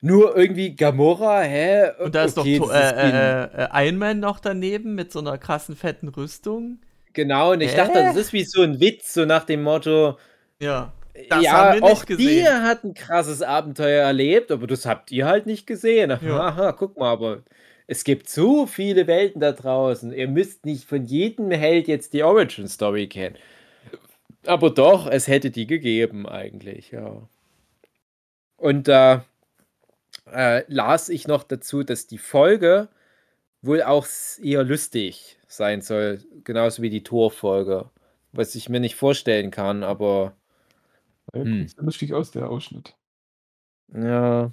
Nur irgendwie Gamora, hä? Und da ist okay, doch äh, äh, äh, Iron Man noch daneben mit so einer krassen fetten Rüstung. Genau, und ich äh? dachte, das ist wie so ein Witz, so nach dem Motto, ja. Das ja, auch gesehen. die hat ein krasses Abenteuer erlebt, aber das habt ihr halt nicht gesehen. Ja. Aha, guck mal, aber es gibt so viele Welten da draußen. Ihr müsst nicht von jedem Held jetzt die Origin Story kennen. Aber doch, es hätte die gegeben eigentlich, ja. Und da äh, las ich noch dazu, dass die Folge wohl auch eher lustig sein soll, genauso wie die Torfolge. Was ich mir nicht vorstellen kann, aber. Ja, hm. lustig aus, der Ausschnitt. Ja.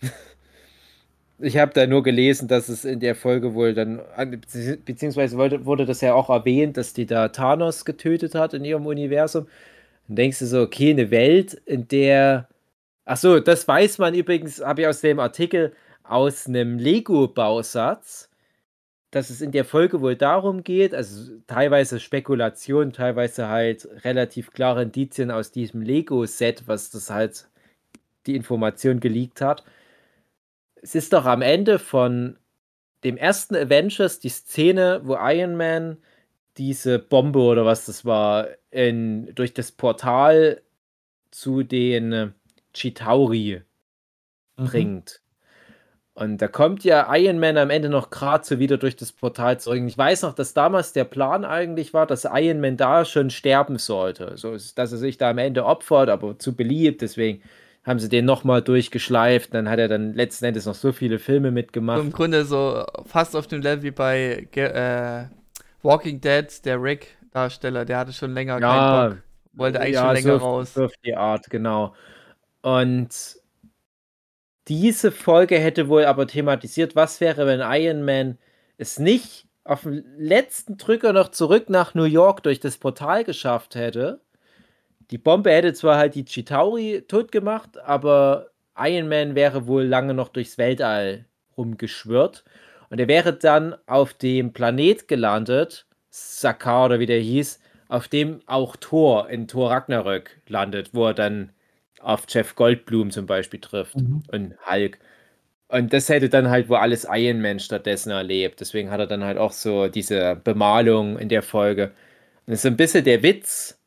Ich habe da nur gelesen, dass es in der Folge wohl dann, beziehungsweise wurde, wurde das ja auch erwähnt, dass die da Thanos getötet hat in ihrem Universum. Dann denkst du so, okay, eine Welt, in der. Ach so, das weiß man übrigens, habe ich aus dem Artikel aus einem Lego-Bausatz, dass es in der Folge wohl darum geht, also teilweise Spekulation, teilweise halt relativ klare Indizien aus diesem Lego-Set, was das halt die Information geleakt hat es ist doch am Ende von dem ersten Avengers die Szene, wo Iron Man diese Bombe oder was das war, in, durch das Portal zu den Chitauri mhm. bringt. Und da kommt ja Iron Man am Ende noch gerade so wieder durch das Portal zurück. Ich weiß noch, dass damals der Plan eigentlich war, dass Iron Man da schon sterben sollte. So, dass er sich da am Ende opfert, aber zu beliebt. Deswegen haben sie den nochmal durchgeschleift. Dann hat er dann letzten Endes noch so viele Filme mitgemacht. Im Grunde so fast auf dem Level wie bei äh, Walking Dead, der Rick-Darsteller, der hatte schon länger ja, keinen Bock. Wollte eigentlich ja, schon länger so, raus. So auf die Art, genau. Und diese Folge hätte wohl aber thematisiert, was wäre, wenn Iron Man es nicht auf dem letzten Drücker noch zurück nach New York durch das Portal geschafft hätte die Bombe hätte zwar halt die Chitauri tot gemacht, aber Iron Man wäre wohl lange noch durchs Weltall rumgeschwirrt. Und er wäre dann auf dem Planet gelandet, Sakar oder wie der hieß, auf dem auch Thor in Thor Ragnarök landet, wo er dann auf Jeff Goldblum zum Beispiel trifft mhm. und Hulk. Und das hätte dann halt wo alles Iron Man stattdessen erlebt. Deswegen hat er dann halt auch so diese Bemalung in der Folge. Und das ist ein bisschen der Witz,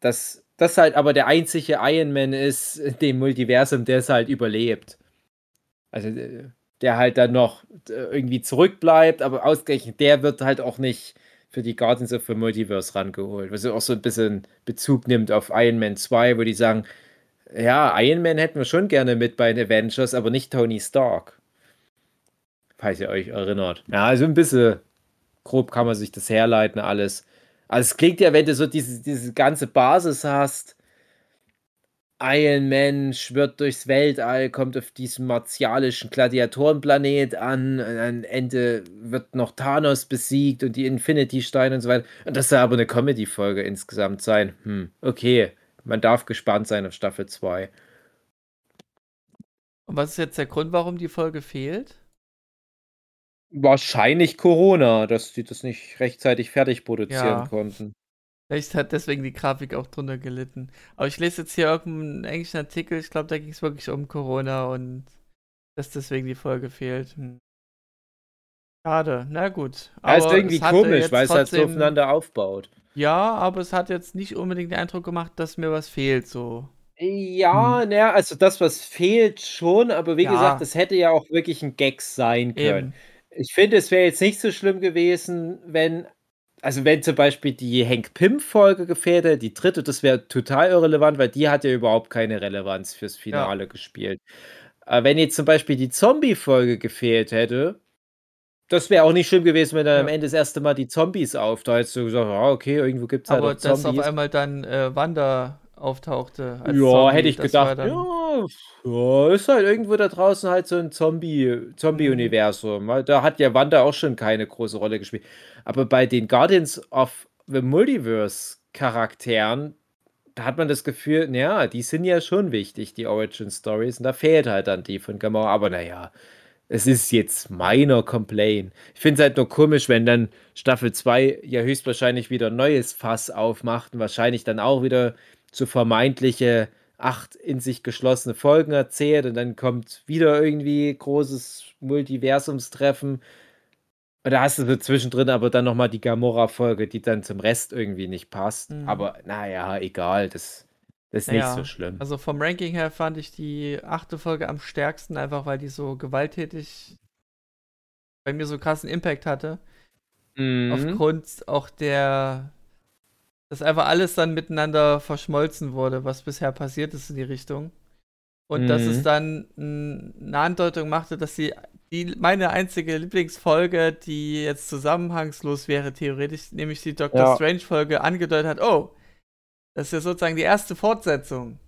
dass das halt aber der einzige Iron Man ist in dem Multiversum, der es halt überlebt. Also äh, der halt dann noch äh, irgendwie zurückbleibt, aber ausgerechnet der wird halt auch nicht für die Guardians of the Multiverse rangeholt, was auch so ein bisschen Bezug nimmt auf Iron Man 2, wo die sagen, ja, Iron Man hätten wir schon gerne mit bei den Avengers, aber nicht Tony Stark. Falls ihr euch erinnert. Ja, also ein bisschen grob kann man sich das herleiten, alles. Also es klingt ja, wenn du so diese, diese ganze Basis hast, Iron Man schwirrt durchs Weltall, kommt auf diesem martialischen Gladiatorenplanet an, am Ende wird noch Thanos besiegt und die Infinity-Steine und so weiter. Und das soll aber eine Comedy-Folge insgesamt sein. Hm, okay, man darf gespannt sein auf Staffel 2. Und was ist jetzt der Grund, warum die Folge fehlt? Wahrscheinlich Corona, dass die das nicht rechtzeitig fertig produzieren ja. konnten. Vielleicht hat deswegen die Grafik auch drunter gelitten. Aber ich lese jetzt hier irgendeinen englischen Artikel, ich glaube, da ging es wirklich um Corona und dass deswegen die Folge fehlt. Hm. Schade, na gut. Aber ja, ist irgendwie komisch, weil es halt so aufeinander aufbaut. Ja, aber es hat jetzt nicht unbedingt den Eindruck gemacht, dass mir was fehlt, so. Ja, hm. naja, also das, was fehlt, schon, aber wie ja. gesagt, es hätte ja auch wirklich ein Gag sein können. Eben. Ich finde, es wäre jetzt nicht so schlimm gewesen, wenn, also wenn zum Beispiel die Hank Pym-Folge gefährdet, die dritte, das wäre total irrelevant, weil die hat ja überhaupt keine Relevanz fürs Finale ja. gespielt. Aber wenn jetzt zum Beispiel die Zombie-Folge gefehlt hätte, das wäre auch nicht schlimm gewesen, wenn dann ja. am Ende das erste Mal die Zombies auftaucht. So gesagt, ah, okay, irgendwo gibt es halt Aber Zombies. dass auf einmal dann äh, Wanda auftauchte. ja, Zombie, hätte ich gedacht, ja, ja, ist halt irgendwo da draußen halt so ein Zombie, Zombie-Universum. Da hat ja Wanda auch schon keine große Rolle gespielt. Aber bei den Guardians of the Multiverse Charakteren, da hat man das Gefühl, naja, die sind ja schon wichtig, die Origin Stories. Und da fehlt halt dann die von Gamora. Aber naja, es ist jetzt meiner Complaint. Ich finde es halt nur komisch, wenn dann Staffel 2 ja höchstwahrscheinlich wieder ein neues Fass aufmacht und wahrscheinlich dann auch wieder so vermeintliche acht in sich geschlossene Folgen erzählt und dann kommt wieder irgendwie großes Multiversumstreffen. Und da hast du so zwischendrin aber dann nochmal die Gamora-Folge, die dann zum Rest irgendwie nicht passt. Mhm. Aber naja, egal. Das ist naja, nicht so schlimm. Also vom Ranking her fand ich die achte Folge am stärksten, einfach weil die so gewalttätig bei mir so krassen Impact hatte. Mhm. Aufgrund auch der, dass einfach alles dann miteinander verschmolzen wurde, was bisher passiert ist in die Richtung. Und mhm. dass es mhm. dann eine Andeutung machte, dass sie die, meine einzige Lieblingsfolge, die jetzt zusammenhangslos wäre, theoretisch, nämlich die Doctor ja. Strange-Folge, angedeutet hat, oh, das ist ja sozusagen die erste Fortsetzung.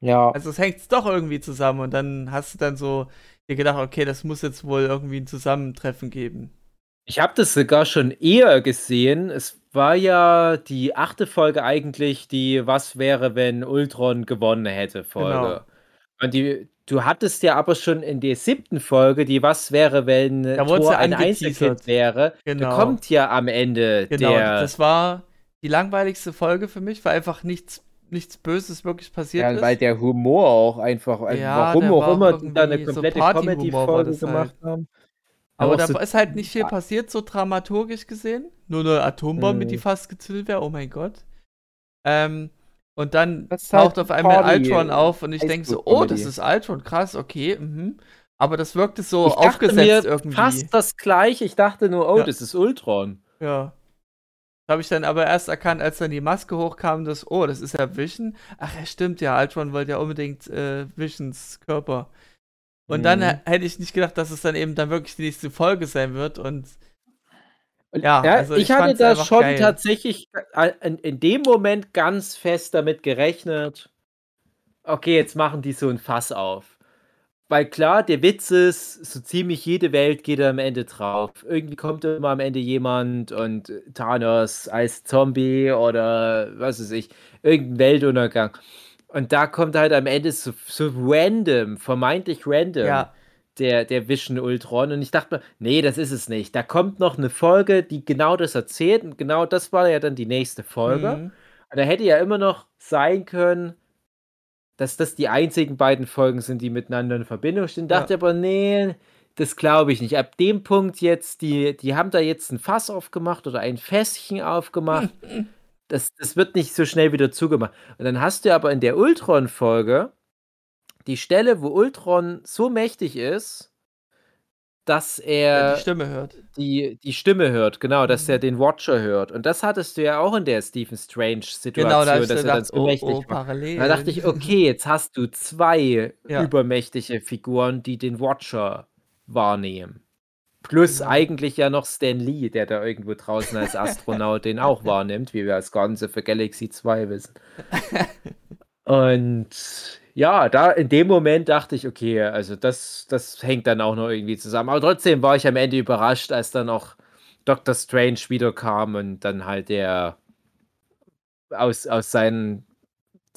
Ja. Also es hängt doch irgendwie zusammen und dann hast du dann so dir gedacht, okay, das muss jetzt wohl irgendwie ein Zusammentreffen geben. Ich habe das sogar schon eher gesehen. Es war ja die achte Folge eigentlich die Was wäre, wenn Ultron gewonnen hätte Folge. Genau. Und die, du hattest ja aber schon in der siebten Folge die Was wäre, wenn da Thor ein Einzelkind wäre. Genau. Da kommt ja am Ende genau, der. Das war die langweiligste Folge für mich, weil einfach nichts nichts Böses wirklich passiert ja, ist. Weil der Humor auch einfach, also ja, warum auch immer da eine komplette so Comedy-Folge gemacht halt. haben. Aber, da so ist halt nicht viel passiert, so dramaturgisch gesehen. Nur eine Atombombe, mhm. die fast gezündet wäre, oh mein Gott. Ähm, und dann taucht halt auf einmal Ultron auf und ich denke so, oh, das ist Ultron, krass, okay. Mhm. Aber das wirkte so ich aufgesetzt irgendwie. Fast das gleiche. Ich dachte nur, oh, ja. das ist Ultron. Ja. Habe ich dann aber erst erkannt, als dann die Maske hochkam, dass, oh, das ist ja Vision. Ach ja, stimmt ja, Ultron wollte ja unbedingt äh, Visions Körper. Und mhm. dann hätte ich nicht gedacht, dass es dann eben dann wirklich die nächste Folge sein wird und ja, ja also ich, ich hatte da schon geil. tatsächlich in, in, dem Moment ganz fest damit gerechnet, okay, jetzt machen die so ein Fass auf. Weil klar, der Witz ist, so ziemlich jede Welt geht am Ende drauf. Irgendwie kommt immer am Ende jemand und Thanos als Zombie oder was weiß ich, irgendein Weltuntergang. Und da kommt halt am Ende so, so random, vermeintlich random, ja. der, der Vision Ultron. Und ich dachte mir, nee, das ist es nicht. Da kommt noch eine Folge, die genau das erzählt. Und genau das war ja dann die nächste Folge. Mhm. Und da hätte ja immer noch sein können, dass das die einzigen beiden Folgen sind, die miteinander in Verbindung stehen. Ja. Dachte aber, nee, das glaube ich nicht. Ab dem Punkt jetzt, die, die haben da jetzt ein Fass aufgemacht oder ein Fässchen aufgemacht. das, das wird nicht so schnell wieder zugemacht. Und dann hast du aber in der Ultron-Folge die Stelle, wo Ultron so mächtig ist, dass er ja, die Stimme hört. Die, die Stimme hört, genau, dass mhm. er den Watcher hört. Und das hattest du ja auch in der Stephen Strange-Situation, genau, da dass er dann so oh, mächtig oh, war. Parallel. Da dachte ich, okay, jetzt hast du zwei ja. übermächtige Figuren, die den Watcher wahrnehmen. Plus genau. eigentlich ja noch Stan Lee, der da irgendwo draußen als Astronaut den auch wahrnimmt, wie wir als Ganze für Galaxy 2 wissen. Und ja, da in dem Moment dachte ich, okay, also das, das hängt dann auch noch irgendwie zusammen. Aber trotzdem war ich am Ende überrascht, als dann auch Doctor Strange wiederkam und dann halt der aus, aus seinem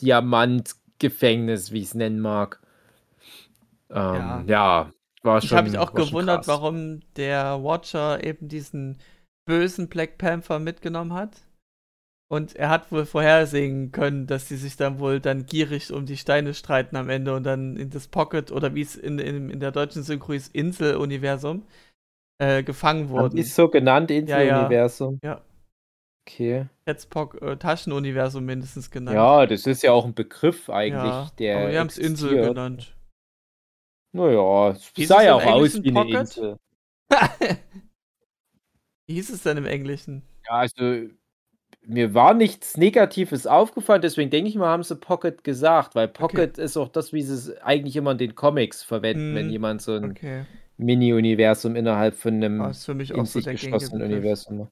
Diamantgefängnis, wie ich es nennen mag. Ähm, ja. ja. war schon. Ich habe mich auch gewundert, warum der Watcher eben diesen bösen Black Panther mitgenommen hat. Und er hat wohl vorhersehen können, dass sie sich dann wohl dann gierig um die Steine streiten am Ende und dann in das Pocket oder wie es in, in, in der deutschen Synchro ist, Insel-Universum äh, gefangen wurden. Ist so genannt, Insel-Universum? Ja, ja. Okay. Jetzt äh, Taschenuniversum mindestens genannt. Ja, das ist ja auch ein Begriff eigentlich, ja, der. Aber wir haben es Insel genannt. Naja, es sah ja auch aus wie Pocket? eine Insel. wie hieß es denn im Englischen? Ja, also mir war nichts Negatives aufgefallen, deswegen denke ich mal, haben sie Pocket gesagt, weil Pocket okay. ist auch das, wie sie es eigentlich immer in den Comics verwenden, hm. wenn jemand so ein okay. Mini-Universum innerhalb von einem ah, ist für mich auch so der geschlossenen Universum macht.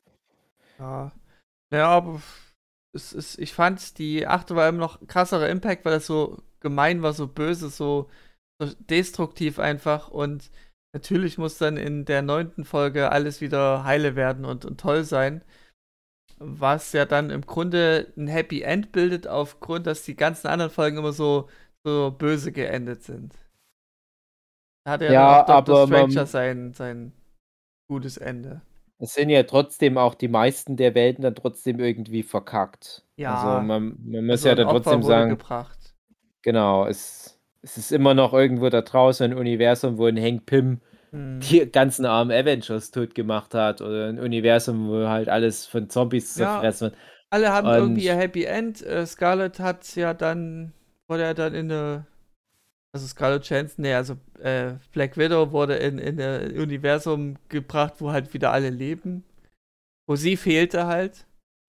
Ja. Naja, aber es ist, ich fand, die achte war immer noch krasserer Impact, weil das so gemein war, so böse, so, so destruktiv einfach und natürlich muss dann in der neunten Folge alles wieder heile werden und, und toll sein was ja dann im Grunde ein Happy End bildet, aufgrund, dass die ganzen anderen Folgen immer so, so böse geendet sind. Da hat ja, ja Dr. Stranger sein, sein gutes Ende. Es sind ja trotzdem auch die meisten der Welten dann trotzdem irgendwie verkackt. Ja. Also man, man muss also ja dann trotzdem sagen. Gebracht. Genau, es, es ist immer noch irgendwo da draußen ein Universum, wo ein Hank Pym hm. die ganzen armen Avengers tot gemacht hat oder ein Universum, wo halt alles von Zombies zerfressen wird. Alle haben und irgendwie ihr Happy End. Äh, Scarlett hat ja dann, wurde ja dann in eine, also Scarlett Johansson, nee, also äh, Black Widow wurde in, in ein Universum gebracht, wo halt wieder alle leben. Wo sie fehlte halt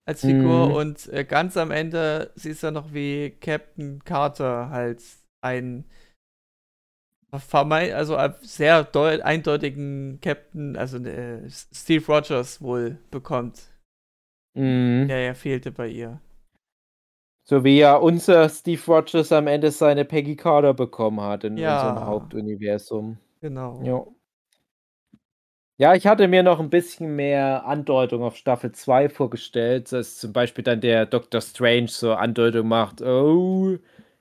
als Figur mhm. und äh, ganz am Ende siehst du noch, wie Captain Carter halt ein also sehr eindeutigen Captain, also äh, Steve Rogers wohl bekommt. Mhm. Der ja fehlte bei ihr. So wie ja unser Steve Rogers am Ende seine Peggy Carter bekommen hat in ja. unserem Hauptuniversum. Genau. Ja. Ja, ich hatte mir noch ein bisschen mehr Andeutung auf Staffel 2 vorgestellt, dass zum Beispiel dann der Doctor Strange so Andeutung macht, oh,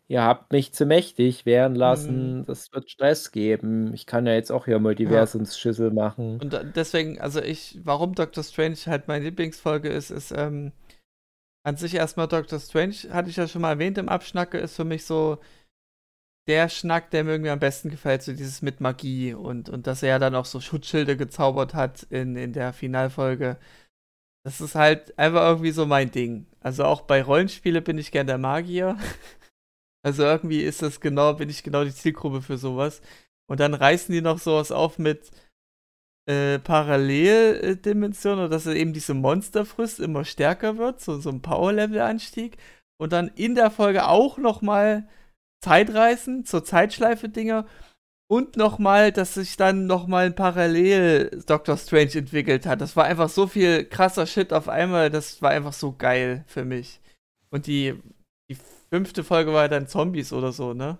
ihr habt mich zu mächtig werden lassen, mhm. das wird Stress geben. Ich kann ja jetzt auch hier Multiversumsschüssel ja. machen. Und deswegen, also ich, warum Doctor Strange halt meine Lieblingsfolge ist, ist ähm, an sich erstmal Doctor Strange, hatte ich ja schon mal erwähnt im Abschnacke, ist für mich so der Schnack, der mir irgendwie am besten gefällt, so dieses mit Magie und, und dass er ja dann auch so Schutzschilde gezaubert hat in, in der Finalfolge. Das ist halt einfach irgendwie so mein Ding. Also auch bei Rollenspiele bin ich gern der Magier. Also irgendwie ist das genau, bin ich genau die Zielgruppe für sowas. Und dann reißen die noch sowas auf mit äh, Paralleldimensionen, dass eben diese Monsterfrist immer stärker wird, so, so ein Power-Level-Anstieg. Und dann in der Folge auch nochmal Zeitreisen, zur Zeitschleife-Dinger. Und nochmal, dass sich dann nochmal ein Parallel Doctor Strange entwickelt hat. Das war einfach so viel krasser Shit auf einmal. Das war einfach so geil für mich. Und die fünfte Folge war ja dann Zombies oder so, ne?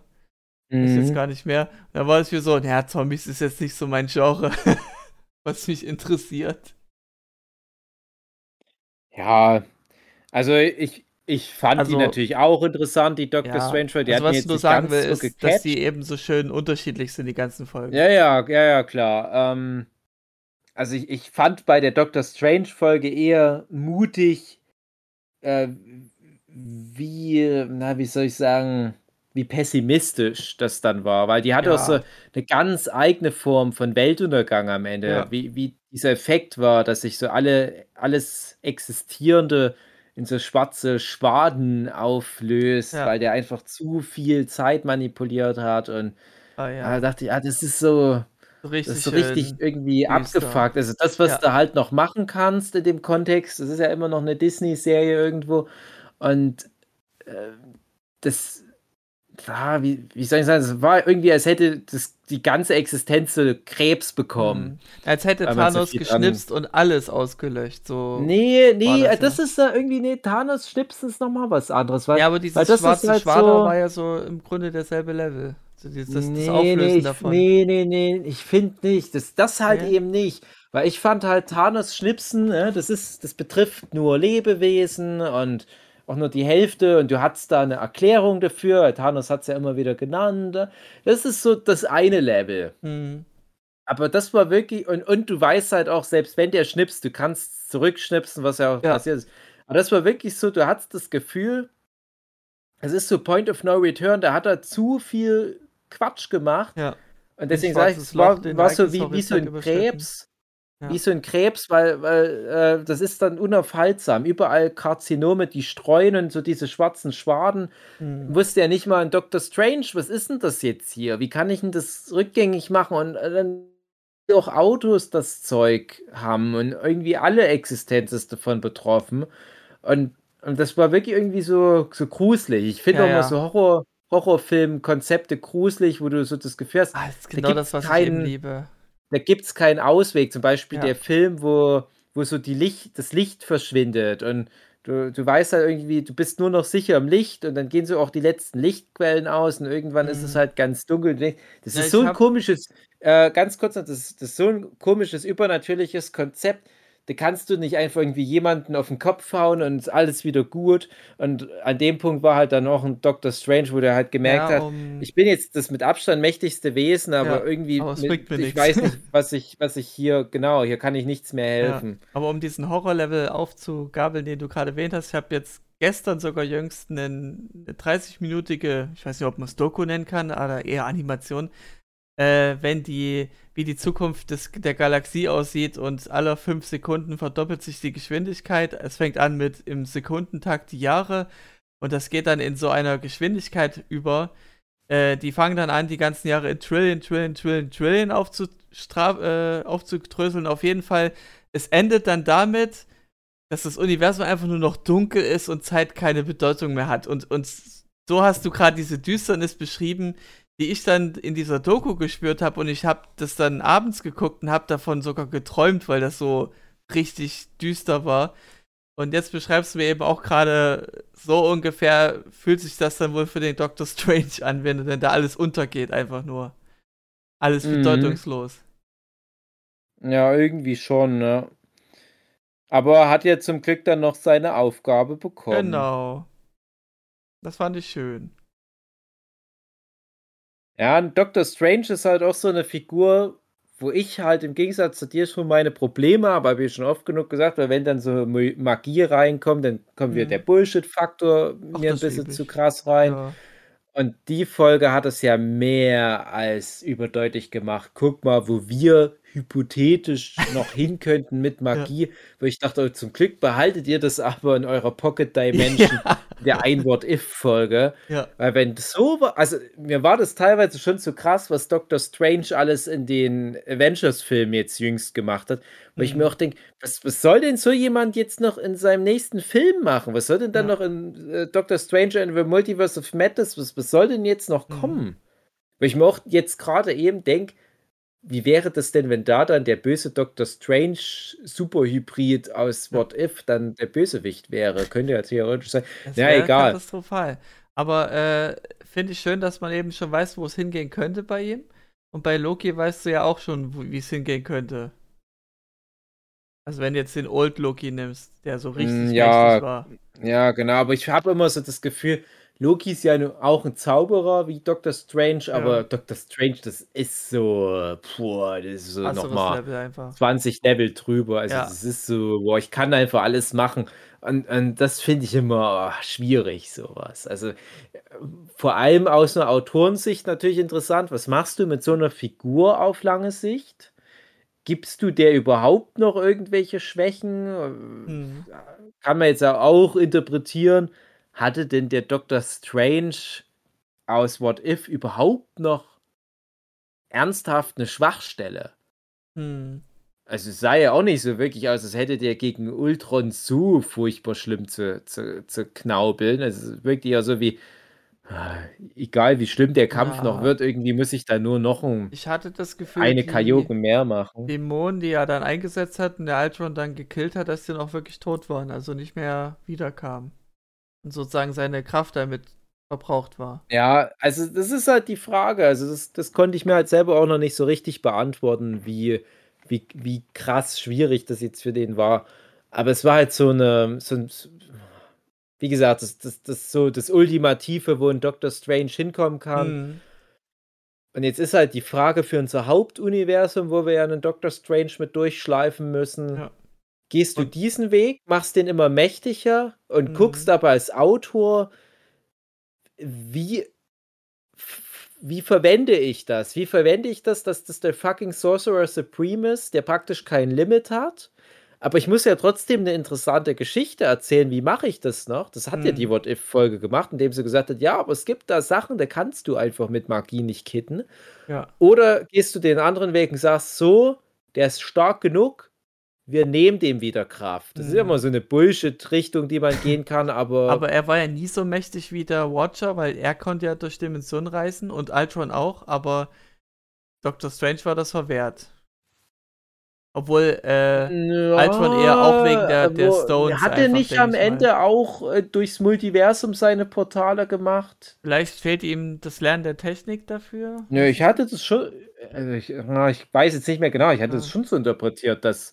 Mhm. Ist jetzt gar nicht mehr. Da war es mir so, naja, Zombies ist jetzt nicht so mein Genre, was mich interessiert. Ja, also ich, ich fand also, die natürlich auch interessant, die Doctor ja, Strange. Die also was ich nur sagen will, ist, gecatcht. dass die eben so schön unterschiedlich sind, die ganzen Folgen. Ja, ja, ja, ja, klar. Ähm, also ich, ich fand bei der Doctor Strange-Folge eher mutig, äh, wie, na, wie soll ich sagen, wie pessimistisch das dann war, weil die hatte ja. auch so eine ganz eigene Form von Weltuntergang am Ende, ja. wie, wie dieser Effekt war, dass sich so alle, alles Existierende in so schwarze Schwaden auflöst, ja. weil der einfach zu viel Zeit manipuliert hat und ah, da dachte ich, ja, das ist so, richtig, das ist so richtig irgendwie abgefuckt. Also das, was du halt noch machen kannst in dem Kontext, das ist ja immer noch eine Disney-Serie irgendwo, und äh, das war, wie, wie soll ich sagen, es war irgendwie, als hätte das, die ganze Existenz so Krebs bekommen. Mhm. Als hätte Thanos so geschnipst an... und alles ausgelöscht. So nee, nee, das, das ist ja irgendwie, nee, Thanos schnipsen ist nochmal was anderes. Weil, ja, aber dieses weil schwarze halt Schwader so... war ja so im Grunde derselbe Level. So dieses, das, nee, das Auflösen nee, davon. Nee, nee, nee, ich finde nicht. Das, das halt ja. eben nicht. Weil ich fand halt Thanos schnipsen, äh, das ist, das betrifft nur Lebewesen und auch nur die Hälfte und du hattest da eine Erklärung dafür. Thanos hat es ja immer wieder genannt. Das ist so das eine Level. Mhm. Aber das war wirklich, und, und du weißt halt auch, selbst wenn der schnipst, du kannst zurückschnipsen, was ja auch ja. passiert ist. Aber das war wirklich so, du hattest das Gefühl, es ist so Point of No Return, da hat er zu viel Quatsch gemacht. Ja. Und deswegen sage ich, es war, war so wie, wie so ein Krebs, ja. Wie so ein Krebs, weil, weil äh, das ist dann unaufhaltsam. Überall Karzinome, die streuen und so diese schwarzen Schwaden. Mhm. Wusste ja nicht mal ein Dr. Strange, was ist denn das jetzt hier? Wie kann ich denn das rückgängig machen? Und äh, dann auch Autos das Zeug haben und irgendwie alle Existenz ist davon betroffen. Und, und das war wirklich irgendwie so, so gruselig. Ich finde ja, auch ja. mal so Horror, Horrorfilm-Konzepte gruselig, wo du so das Gefühl hast, ah, das ist genau da das, was keinen, ich eben liebe da gibt es keinen Ausweg. Zum Beispiel ja. der Film, wo, wo so die Licht, das Licht verschwindet und du, du weißt halt irgendwie, du bist nur noch sicher im Licht und dann gehen so auch die letzten Lichtquellen aus und irgendwann mhm. ist es mhm. halt ganz dunkel. Das ja, ist so ein komisches, äh, ganz kurz, das, das ist so ein komisches, übernatürliches Konzept da kannst du nicht einfach irgendwie jemanden auf den Kopf hauen und ist alles wieder gut. Und an dem Punkt war halt dann auch ein Doctor Strange, wo der halt gemerkt ja, um, hat, ich bin jetzt das mit Abstand mächtigste Wesen, aber ja, irgendwie, aber mit, ich nichts. weiß nicht, was ich, was ich hier, genau, hier kann ich nichts mehr helfen. Ja, aber um diesen Horrorlevel aufzugabeln, den du gerade erwähnt hast, ich habe jetzt gestern sogar jüngst eine 30-minütige, ich weiß nicht, ob man es Doku nennen kann, aber eher Animation, äh, wenn die, wie die Zukunft des, der Galaxie aussieht und alle fünf Sekunden verdoppelt sich die Geschwindigkeit. Es fängt an mit im Sekundentakt die Jahre und das geht dann in so einer Geschwindigkeit über. Äh, die fangen dann an, die ganzen Jahre in Trillion, Trillion, Trillion, Trillion äh, aufzudröseln. Auf jeden Fall, es endet dann damit, dass das Universum einfach nur noch dunkel ist und Zeit keine Bedeutung mehr hat. Und, und so hast du gerade diese Düsternis beschrieben, die ich dann in dieser Doku gespürt habe und ich habe das dann abends geguckt und habe davon sogar geträumt, weil das so richtig düster war. Und jetzt beschreibst du mir eben auch gerade so ungefähr fühlt sich das dann wohl für den Doctor Strange an, wenn denn da alles untergeht, einfach nur. Alles mhm. bedeutungslos. Ja, irgendwie schon, ne? Aber er hat ja zum Glück dann noch seine Aufgabe bekommen. Genau. Das fand ich schön. Ja, und Doctor Strange ist halt auch so eine Figur, wo ich halt im Gegensatz zu dir schon meine Probleme habe, habe ich schon oft genug gesagt, weil wenn dann so Magie reinkommt, dann kommt mhm. wieder der Bullshit-Faktor mir ein bisschen zu krass rein. Ja. Und die Folge hat es ja mehr als überdeutlich gemacht. Guck mal, wo wir hypothetisch noch hin könnten mit Magie, ja. wo ich dachte, zum Glück behaltet ihr das aber in eurer Pocket Dimension ja. der Ein-Wort-If-Folge. Ja. Weil wenn so war, also mir war das teilweise schon zu krass, was Doctor Strange alles in den Avengers-Filmen jetzt jüngst gemacht hat, wo mhm. ich mir mhm. auch denke, was, was soll denn so jemand jetzt noch in seinem nächsten Film machen? Was soll denn dann noch in äh, Doctor Strange and the Multiverse of Madness, was, was soll denn jetzt noch mhm. kommen? Mhm. Weil ich mir auch jetzt gerade eben denke, wie wäre das denn, wenn da dann der böse Dr. Strange Superhybrid aus What If dann der Bösewicht wäre? Könnte ja theoretisch sein. Das ja, egal. Katastrophal. Aber äh, finde ich schön, dass man eben schon weiß, wo es hingehen könnte bei ihm. Und bei Loki weißt du ja auch schon, wie es hingehen könnte. Also wenn du jetzt den Old Loki nimmst, der so richtig mm, ja, war. Ja, genau. Aber ich habe immer so das Gefühl, Loki ist ja auch ein Zauberer wie Doctor Strange, ja. aber Doctor Strange, das ist so, boah, das ist so nochmal 20 Level drüber. Also ja. das ist so, boah, ich kann einfach alles machen. Und, und das finde ich immer oh, schwierig, sowas. Also vor allem aus einer Autorensicht natürlich interessant. Was machst du mit so einer Figur auf lange Sicht? Gibst du der überhaupt noch irgendwelche Schwächen? Hm. Kann man jetzt auch interpretieren hatte denn der Dr. Strange aus What If überhaupt noch ernsthaft eine Schwachstelle? Hm. Also es sah ja auch nicht so wirklich aus, als hätte der gegen Ultron so furchtbar schlimm zu, zu, zu knaubeln. Also es wirkt ja so wie, ah, egal wie schlimm der Kampf ja. noch wird, irgendwie muss ich da nur noch ein, ich hatte das Gefühl, eine Kajoke mehr machen. Dämonen, die er dann eingesetzt hat und der Ultron dann gekillt hat, dass die noch wirklich tot waren, also nicht mehr wiederkamen und sozusagen seine Kraft damit verbraucht war. Ja, also das ist halt die Frage. Also das, das konnte ich mir halt selber auch noch nicht so richtig beantworten, wie, wie, wie krass schwierig das jetzt für den war. Aber es war halt so eine, so ein, wie gesagt, das, das, das so das Ultimative, wo ein Doctor Strange hinkommen kann. Mhm. Und jetzt ist halt die Frage für unser Hauptuniversum, wo wir ja einen Doctor Strange mit durchschleifen müssen. Ja. Gehst du diesen Weg, machst den immer mächtiger und mhm. guckst aber als Autor, wie, wie verwende ich das? Wie verwende ich das, dass das der fucking Sorcerer Supreme ist, der praktisch kein Limit hat? Aber ich muss ja trotzdem eine interessante Geschichte erzählen. Wie mache ich das noch? Das hat mhm. ja die mhm. What If-Folge gemacht, indem sie gesagt hat: Ja, aber es gibt da Sachen, da kannst du einfach mit Magie nicht kitten. Ja. Oder gehst du den anderen Weg und sagst: So, der ist stark genug, wir nehmen dem wieder Kraft. Das mhm. ist immer so eine Bullshit-Richtung, die man gehen kann, aber. Aber er war ja nie so mächtig wie der Watcher, weil er konnte ja durch Dimensionen reisen und Ultron auch, aber Doctor Strange war das verwehrt. Obwohl äh, ja, Ultron eher auch wegen der, der Stones. Hat er nicht am Ende auch äh, durchs Multiversum seine Portale gemacht? Vielleicht fehlt ihm das Lernen der Technik dafür? Nö, ich hatte das schon. Also ich, ich, weiß jetzt nicht mehr genau, ich hatte es ja. schon so interpretiert, dass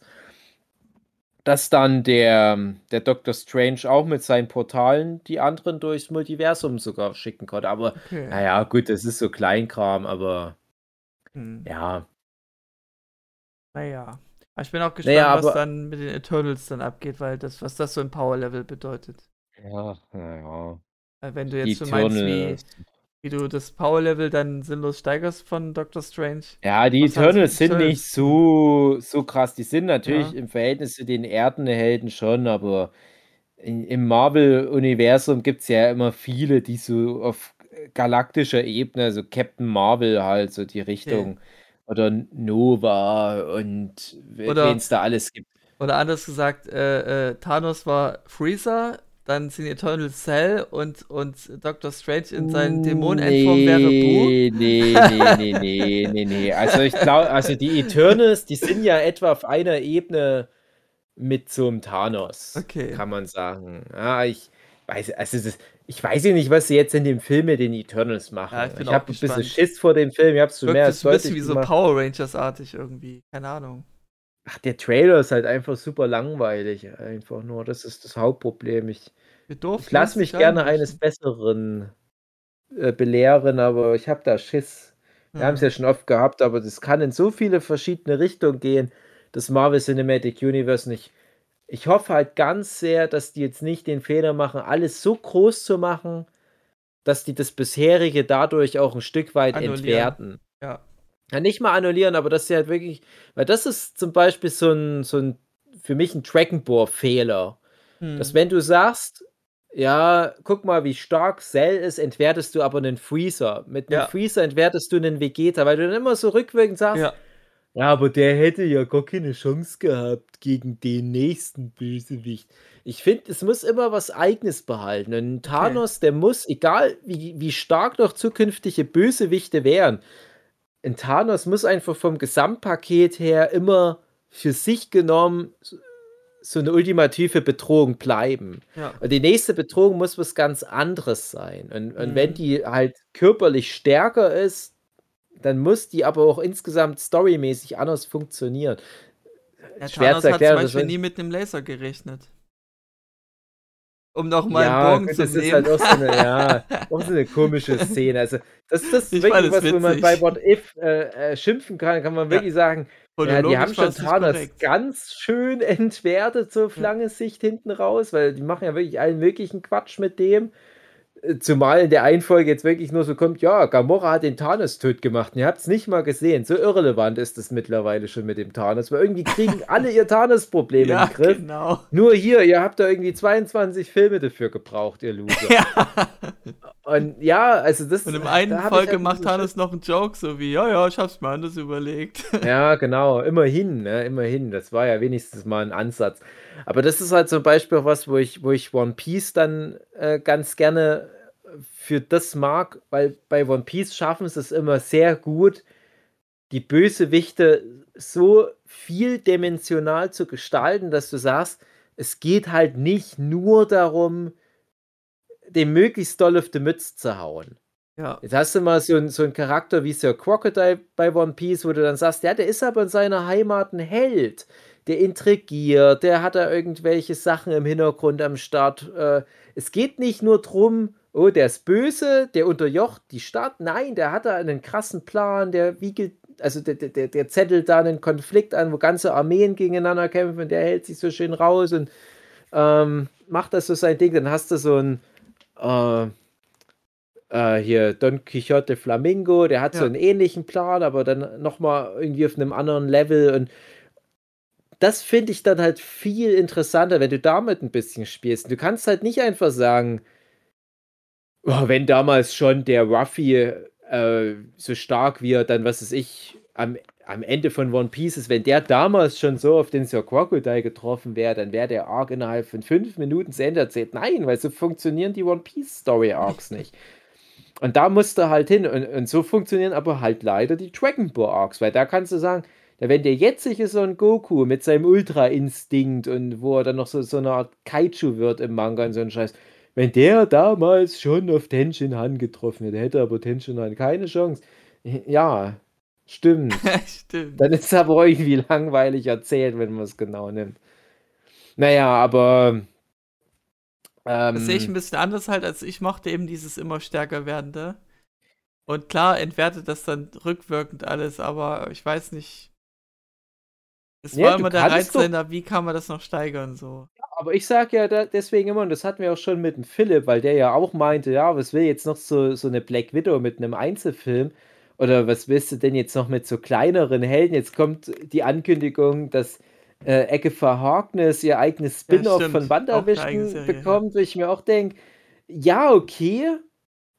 dass dann der, der Doctor Strange auch mit seinen Portalen die anderen durchs Multiversum sogar schicken konnte. Aber okay. naja, gut, das ist so Kleinkram, aber hm. ja. Naja. Ich bin auch gespannt, naja, was dann mit den Eternals dann abgeht, weil das, was das so im Power-Level bedeutet. Ja, naja. Wenn du jetzt so meinst, wie, wie du das Power-Level dann sinnlos steigerst von Doctor Strange. Ja, die Was Eternals sind nicht so, so krass. Die sind natürlich ja. im Verhältnis zu den Erdenhelden schon, aber in, im Marvel-Universum gibt es ja immer viele, die so auf galaktischer Ebene, also Captain Marvel halt, so die Richtung. Okay. Oder Nova und wen es da alles gibt. Oder anders gesagt, äh, äh, Thanos war Freezer, dann sind Eternal Cell und, und Doctor Strange in seinen Dämonenendform nee, wäre Boo. Nee, nee, nee, nee, nee, nee. Also ich glaube, also die Eternals, die sind ja etwa auf einer Ebene mit so einem Thanos, okay. kann man sagen. Ja, ich weiß, also das, ich weiß ja nicht, was sie jetzt in dem Film mit den Eternals machen. Ja, ich, ich habe ein bisschen Schiss vor dem Film, ich habe es schon mehr als ein bisschen wie so Power Rangers-artig irgendwie, keine Ahnung. Ach, der Trailer ist halt einfach super langweilig, einfach nur. Das ist das Hauptproblem. Ich, ich lasse mich gerne eines Besseren äh, belehren, aber ich habe da Schiss. Wir hm. haben es ja schon oft gehabt, aber das kann in so viele verschiedene Richtungen gehen, das Marvel Cinematic Universe nicht. Ich hoffe halt ganz sehr, dass die jetzt nicht den Fehler machen, alles so groß zu machen, dass die das bisherige dadurch auch ein Stück weit Annullieren. entwerten. Ja ja, nicht mal annullieren, aber dass sie halt wirklich, weil das ist zum Beispiel so ein, so ein für mich ein Dragon Ball Fehler. Hm. Dass wenn du sagst, ja, guck mal, wie stark Cell ist, entwertest du aber einen Freezer. Mit einem ja. Freezer entwertest du einen Vegeta, weil du dann immer so rückwirkend sagst, ja. ja, aber der hätte ja gar keine Chance gehabt gegen den nächsten Bösewicht. Ich finde, es muss immer was Eigenes behalten. Und Thanos, okay. der muss, egal wie, wie stark noch zukünftige Bösewichte wären, ein Thanos muss einfach vom Gesamtpaket her immer für sich genommen so eine ultimative Bedrohung bleiben. Ja. Und die nächste Bedrohung muss was ganz anderes sein. Und, und mhm. wenn die halt körperlich stärker ist, dann muss die aber auch insgesamt storymäßig anders funktionieren. Ja, Schwer Thanos zu erklären, hat zum Beispiel nie mit einem Laser gerechnet. Um nochmal ja, einen Bogen zu nehmen. Das ist halt auch so eine, ja, auch so eine komische Szene. Also, das ist das wirklich was, man bei What If äh, äh, schimpfen kann, kann man ja. wirklich sagen, ja, die haben schon Thanos ganz schön entwertet, so auf lange Sicht hinten raus, weil die machen ja wirklich allen möglichen Quatsch mit dem. Zumal in der Einfolge jetzt wirklich nur so kommt, ja, Gamora hat den Thanos tot gemacht. Und ihr habt es nicht mal gesehen. So irrelevant ist es mittlerweile schon mit dem Thanos, weil irgendwie kriegen alle ihr Thanos-Problem ja, in den Griff. Genau. Nur hier, ihr habt da irgendwie 22 Filme dafür gebraucht, ihr Loser. Ja. Und ja, also das. Und im einen Folge halt macht Thanos noch einen Joke, so wie, ja, ja, ich hab's mir anders überlegt. Ja, genau, immerhin, ne, immerhin. Das war ja wenigstens mal ein Ansatz. Aber das ist halt zum Beispiel was, wo ich, wo ich One Piece dann äh, ganz gerne für das mag, weil bei One Piece schaffen sie es immer sehr gut, die Bösewichte so vieldimensional zu gestalten, dass du sagst, es geht halt nicht nur darum, den möglichst doll auf die Mütze zu hauen. Ja. Jetzt hast du mal so, so einen Charakter wie Sir Crocodile bei One Piece, wo du dann sagst, ja, der ist aber in seiner Heimat ein Held der intrigiert, der hat da irgendwelche Sachen im Hintergrund am Start. Äh, es geht nicht nur darum, oh, der ist böse, der unterjocht die Stadt. Nein, der hat da einen krassen Plan, der wiegelt, also der, der, der zettelt da einen Konflikt an, wo ganze Armeen gegeneinander kämpfen, der hält sich so schön raus und ähm, macht das so sein Ding. Dann hast du so ein äh, äh, hier Don Quixote Flamingo, der hat ja. so einen ähnlichen Plan, aber dann nochmal irgendwie auf einem anderen Level und das finde ich dann halt viel interessanter, wenn du damit ein bisschen spielst. Du kannst halt nicht einfach sagen, oh, wenn damals schon der Ruffy äh, so stark wie er dann, was weiß ich, am, am Ende von One Piece ist, wenn der damals schon so auf den Sir Crocodile getroffen wäre, dann wäre der Arc innerhalb von fünf Minuten zu Ende erzählt. Nein, weil so funktionieren die One Piece Story Arcs nicht. Und da musst du halt hin. Und, und so funktionieren aber halt leider die Dragon Ball Arcs, weil da kannst du sagen, wenn der jetzige Son Goku mit seinem Ultra-Instinkt und wo er dann noch so, so eine Art Kaiju wird im Manga und so ein Scheiß, wenn der damals schon auf Tenshin Han getroffen hätte, hätte aber Tenshin Han keine Chance. Ja, stimmt. stimmt. Dann ist es aber irgendwie langweilig erzählt, wenn man es genau nimmt. Naja, aber. Ähm, das sehe ich ein bisschen anders halt, als ich mochte eben dieses immer stärker werdende. Und klar entwertet das dann rückwirkend alles, aber ich weiß nicht, Es ja, war immer der Reiz dahinter, wie kann man das noch steigern, so. Ja, aber ich sag ja da, deswegen immer, und das hatten wir auch schon mit dem Philipp, weil der ja auch meinte, ja, was will jetzt noch so, so eine Black Widow mit einem Einzelfilm? Oder was willst du denn jetzt noch mit so kleineren Helden? Jetzt kommt die Ankündigung, dass äh, Agatha Harkness ihr eigenes Spin-off ja, von WandaVision bekommt, wo ich mir auch denke, ja, okay,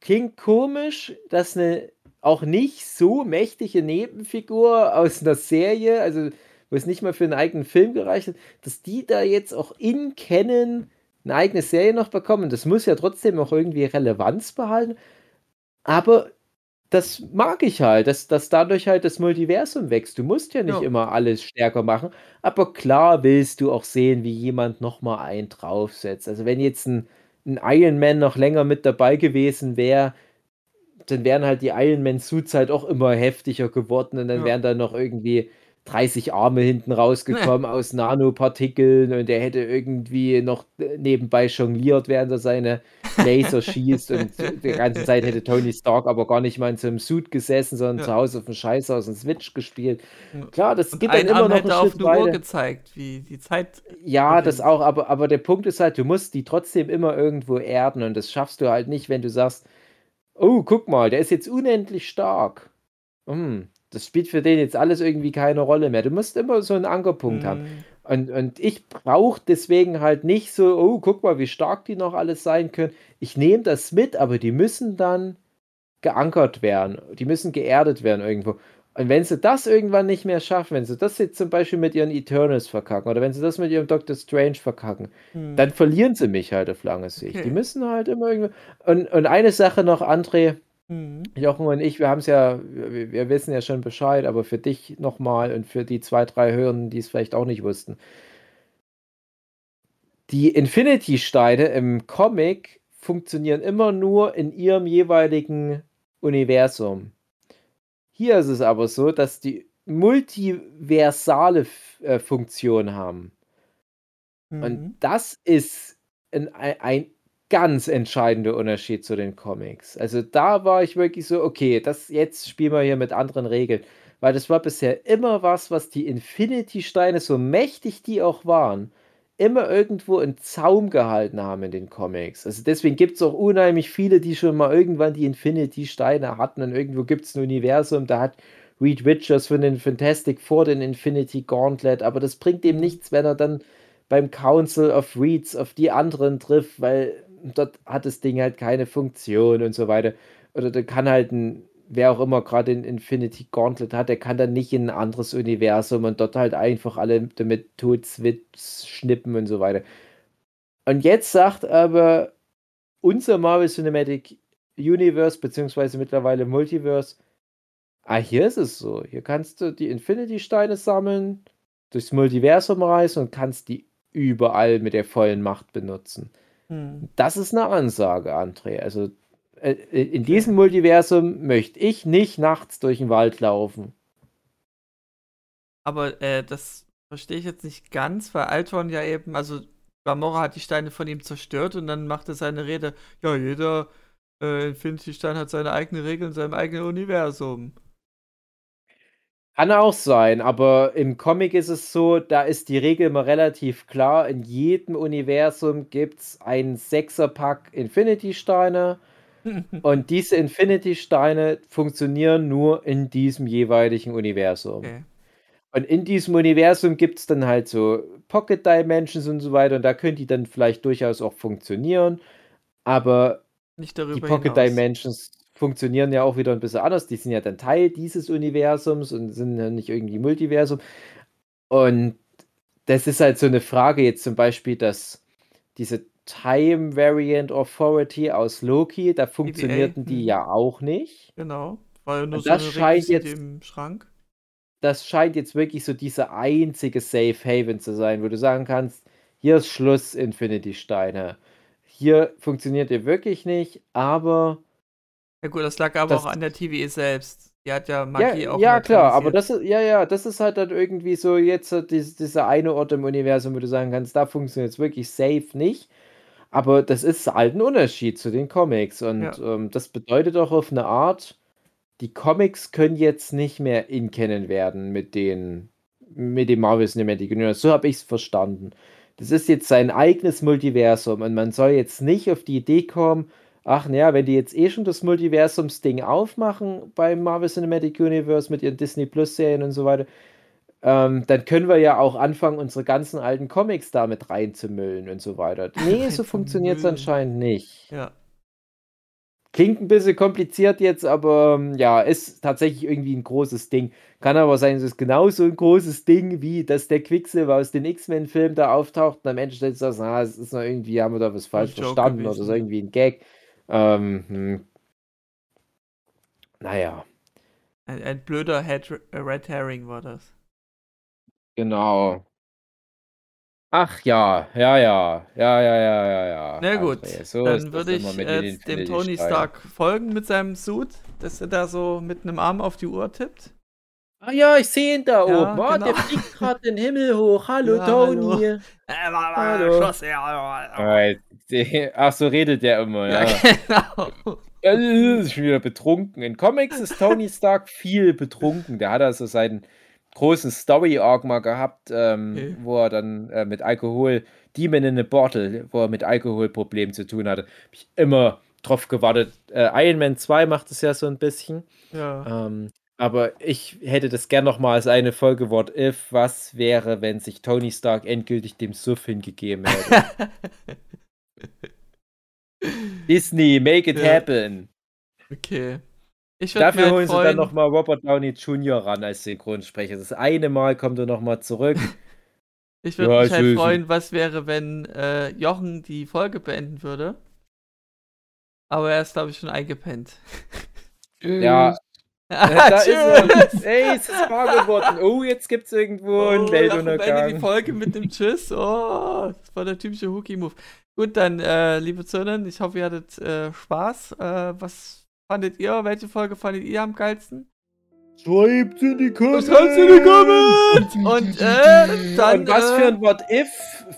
klingt komisch, dass eine auch nicht so mächtige Nebenfigur aus einer Serie, also wo es nicht mal für einen eigenen Film gereicht hat, dass die da jetzt auch in Canon eine eigene Serie noch bekommen. Das muss ja trotzdem auch irgendwie Relevanz behalten. Aber das mag ich halt, dass, dass dadurch halt das Multiversum wächst. Du musst ja nicht ja. immer alles stärker machen, aber klar willst du auch sehen, wie jemand nochmal einen draufsetzt. Also wenn jetzt ein, ein Iron Man noch länger mit dabei gewesen wäre, dann wären halt die Iron Man Suits halt auch immer heftiger geworden und dann ja. wären da noch irgendwie 30 Arme hinten rausgekommen aus Nanopartikeln und der hätte irgendwie noch nebenbei jongliert, während er seine Laser schießt und die ganze Zeit hätte Tony Stark aber gar nicht mal in so einem Suit gesessen, sondern ja. zu Hause auf dem Scheißhaus und Switch gespielt. Klar, das und gibt dann immer Arm noch hätte auf eine Uhr gezeigt, wie die Zeit. Ja, das auch, aber, aber der Punkt ist halt, du musst die trotzdem immer irgendwo erden und das schaffst du halt nicht, wenn du sagst, oh, guck mal, der ist jetzt unendlich stark. Hm, das spielt für den jetzt alles irgendwie keine Rolle mehr. Du musst immer so einen Ankerpunkt mhm. haben. Und, und ich brauche deswegen halt nicht so, oh, guck mal, wie stark die noch alles sein können. Ich nehme das mit, aber die müssen dann geankert werden. Die müssen geerdet werden irgendwo. Und wenn sie das irgendwann nicht mehr schaffen, wenn sie das jetzt zum Beispiel mit ihren Eternals verkacken oder wenn sie das mit ihrem Doctor Strange verkacken, hm. dann verlieren sie mich halt auf lange Sicht. Okay. Die müssen halt immer irgendwie. Und, und eine Sache noch, André, hm. Jochen und ich, wir haben es ja, wir, wir, wissen ja schon Bescheid, aber für dich nochmal und für die zwei, drei Hörenden, die es vielleicht auch nicht wussten. Die Infinity-Steine im Comic funktionieren immer nur in ihrem jeweiligen Universum. Hier ist es aber so, dass die multiversale äh, Funktion haben. Mhm. Und das ist ein, ein ganz entscheidender Unterschied zu den Comics. Also da war ich wirklich so, okay, das jetzt spielen wir hier mit anderen Regeln. Weil das war bisher immer was, was die Infinity-Steine, so mächtig die auch waren, immer irgendwo in Zaum gehalten haben in den Comics. Also deswegen gibt es auch unheimlich viele, die schon mal irgendwann die Infinity-Steine hatten und irgendwo gibt es ein Universum, da hat Reed Richards von den Fantastic Four den Infinity Gauntlet, aber das bringt ihm nichts, wenn er dann beim Council of Reeds auf die anderen trifft, weil dort hat das Ding halt keine Funktion und so weiter. Oder da kann halt ein wer auch immer gerade den Infinity Gauntlet hat, der kann dann nicht in ein anderes Universum und dort halt einfach alle damit tot schnippen und so weiter. Und jetzt sagt aber unser Marvel Cinematic Universe, beziehungsweise mittlerweile Multiverse, ah, hier ist es so. Hier kannst du die Infinity-Steine sammeln, durchs Multiversum reisen und kannst die überall mit der vollen Macht benutzen. Hm. Das ist eine Ansage, André. Also äh, äh, in diesem Multiversum möchte ich nicht nachts durch den Wald laufen. Aber äh, das verstehe ich jetzt nicht ganz, weil Altron ja eben, also Gamora hat die Steine von ihm zerstört und dann macht er seine Rede, ja, jeder äh, Infinity-Stein hat seine eigene Regel in seinem eigenen Universum. Kann auch sein, aber im Comic ist es so, da ist die Regel immer relativ klar. In jedem Universum gibt es einen Sechserpack Infinity-Steine und diese Infinity-Steine funktionieren nur in diesem jeweiligen Universum. Okay. Und in diesem Universum gibt es dann halt so Pocket Dimensions und so weiter. Und da können die dann vielleicht durchaus auch funktionieren. Aber Nicht darüber die Pocket hinaus. Dimensions funktionieren ja auch wieder ein bisschen anders. Die sind ja dann Teil dieses Universums und sind ja nicht irgendwie Multiversum. Und das ist halt so eine Frage jetzt zum Beispiel, dass diese Time Variant Authority aus Loki, da funktionierten die hm. ja auch nicht. Genau, weil nur Und so das scheint jetzt im Schrank. Das scheint jetzt wirklich so dieser einzige Safe Haven zu sein, wo du sagen kannst, hier ist Schluss Infinity Steine. Hier funktioniert ihr wirklich nicht, aber ja gut, das lag aber das, auch an der TVA selbst. Die hat ja Magie ja, auch. Ja, klar, aber das ist, ja, ja, das ist halt dann irgendwie so jetzt dieser eine Ort im Universum, wo du sagen kannst, da funktioniert es wirklich safe nicht. Aber das ist halt ein Unterschied zu den Comics. Und ja. ähm, das bedeutet auch auf eine Art, die Comics können jetzt nicht mehr in kennen werden mit den mit dem Marvel Cinematic Universe. So habe ich es verstanden. Das ist jetzt sein eigenes Multiversum und man soll jetzt nicht auf die Idee kommen, ach naja, wenn die jetzt eh schon das Multiversums-Ding aufmachen beim Marvel Cinematic Universe mit ihren Disney Plus-Serien und so weiter, ähm, dann können wir ja auch anfangen, unsere ganzen alten Comics damit reinzumüllen und so weiter. Nee, so funktioniert es anscheinend nicht. Ja. Klingt ein bisschen kompliziert jetzt, aber ähm, ja, ist tatsächlich irgendwie ein großes Ding. Kann aber sein, es ist genauso ein großes Ding, wie dass der Quicksilver aus den X-Men-Filmen da auftaucht und am Ende stellt sich das, ah, es ist noch irgendwie, haben wir da was falsch verstanden oder so irgendwie ein Gag. Ähm, hm. Naja. Ein, ein blöder Head, Red Herring war das. Genau. Ach ja, ja, ja, ja, ja, ja, ja, ja. Na gut, so dann würde ich äh, dem Tony Stark folgen mit seinem Suit, dass er da so mit einem Arm auf die Uhr tippt. Ah ja, ich sehe ihn da ja, oben. Oh, genau. Der fliegt gerade den Himmel hoch. Hallo ja, Tony. Hallo. hallo. Ach, so redet der immer, ja. ja genau. Er ist schon wieder betrunken. In Comics ist Tony Stark viel betrunken. Der hat also seinen großen Story-Arc mal gehabt, ähm, okay. wo er dann äh, mit Alkohol, Demon in a Bottle, wo er mit Alkoholproblemen zu tun hatte. Hab ich immer drauf gewartet. Äh, Iron Man 2 macht es ja so ein bisschen. Ja. Ähm, aber ich hätte das gern noch mal als eine Folge What If. Was wäre, wenn sich Tony Stark endgültig dem Suff hingegeben hätte? Disney, make it ja. happen. Okay. Dafür halt holen freuen... sie dann nochmal Robert Downey Jr. ran als Synchronsprecher. Das eine Mal kommt er nochmal zurück. ich würde ja, mich halt freuen, was wäre, wenn äh, Jochen die Folge beenden würde. Aber er ist, glaube ich, schon eingepennt. ja. Ah, da ist er. Ey, es ist wahr geworden. Oh, jetzt gibt es irgendwo oh, einen Weltuntergang. die Folge mit dem Tschüss. Oh, das war der typische Hookie-Move. Gut, dann, äh, liebe Zöllner, ich hoffe, ihr hattet äh, Spaß. Äh, was fandet ihr? Welche Folge fandet ihr am geilsten? Schreibt in die Comments! Schreibt in die Comments! Und, äh, dann. Und was äh, für ein What If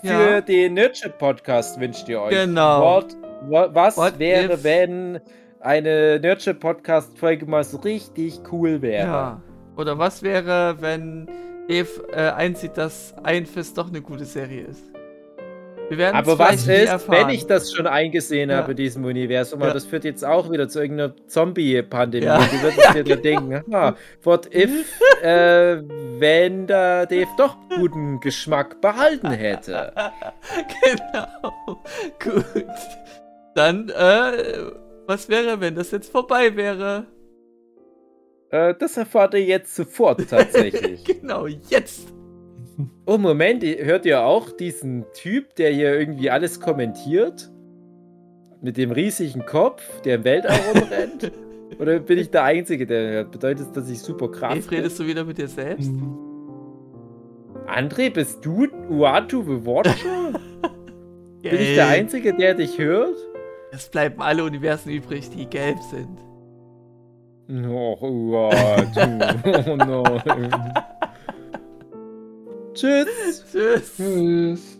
für ja. den Nerdship Podcast wünscht ihr euch? Genau. What, what, was What wäre, if? wenn eine Nerdship Podcast Folge mal so richtig cool wäre? Ja. Oder was wäre, wenn Eve äh, einsieht, dass Ein Fist doch eine gute Serie ist? Aber was ist, wenn ich das schon eingesehen ja. habe in diesem Universum, ja. das führt jetzt auch wieder zu irgendeiner Zombie-Pandemie. Ja. Du würdest dir da denken, ha, what if, äh, wenn der Dave doch guten Geschmack behalten hätte? genau. Gut. Dann, äh, was wäre, wenn das jetzt vorbei wäre? Äh, das erfahrt ihr jetzt sofort tatsächlich. genau, jetzt. Oh, Moment, hört ihr auch diesen Typ, der hier irgendwie alles kommentiert? Mit dem riesigen Kopf, der im Weltall rumrennt? Oder bin ich der Einzige, der hört? Bedeutet das, dass ich super krass Jetzt redest du wieder mit dir selbst? André, bist du Uatu the Watcher? bin ich der Einzige, der dich hört? Es bleiben alle Universen übrig, die gelb sind. Och, Uatu. oh nein. Tschüss. Tschüss. Tschüss.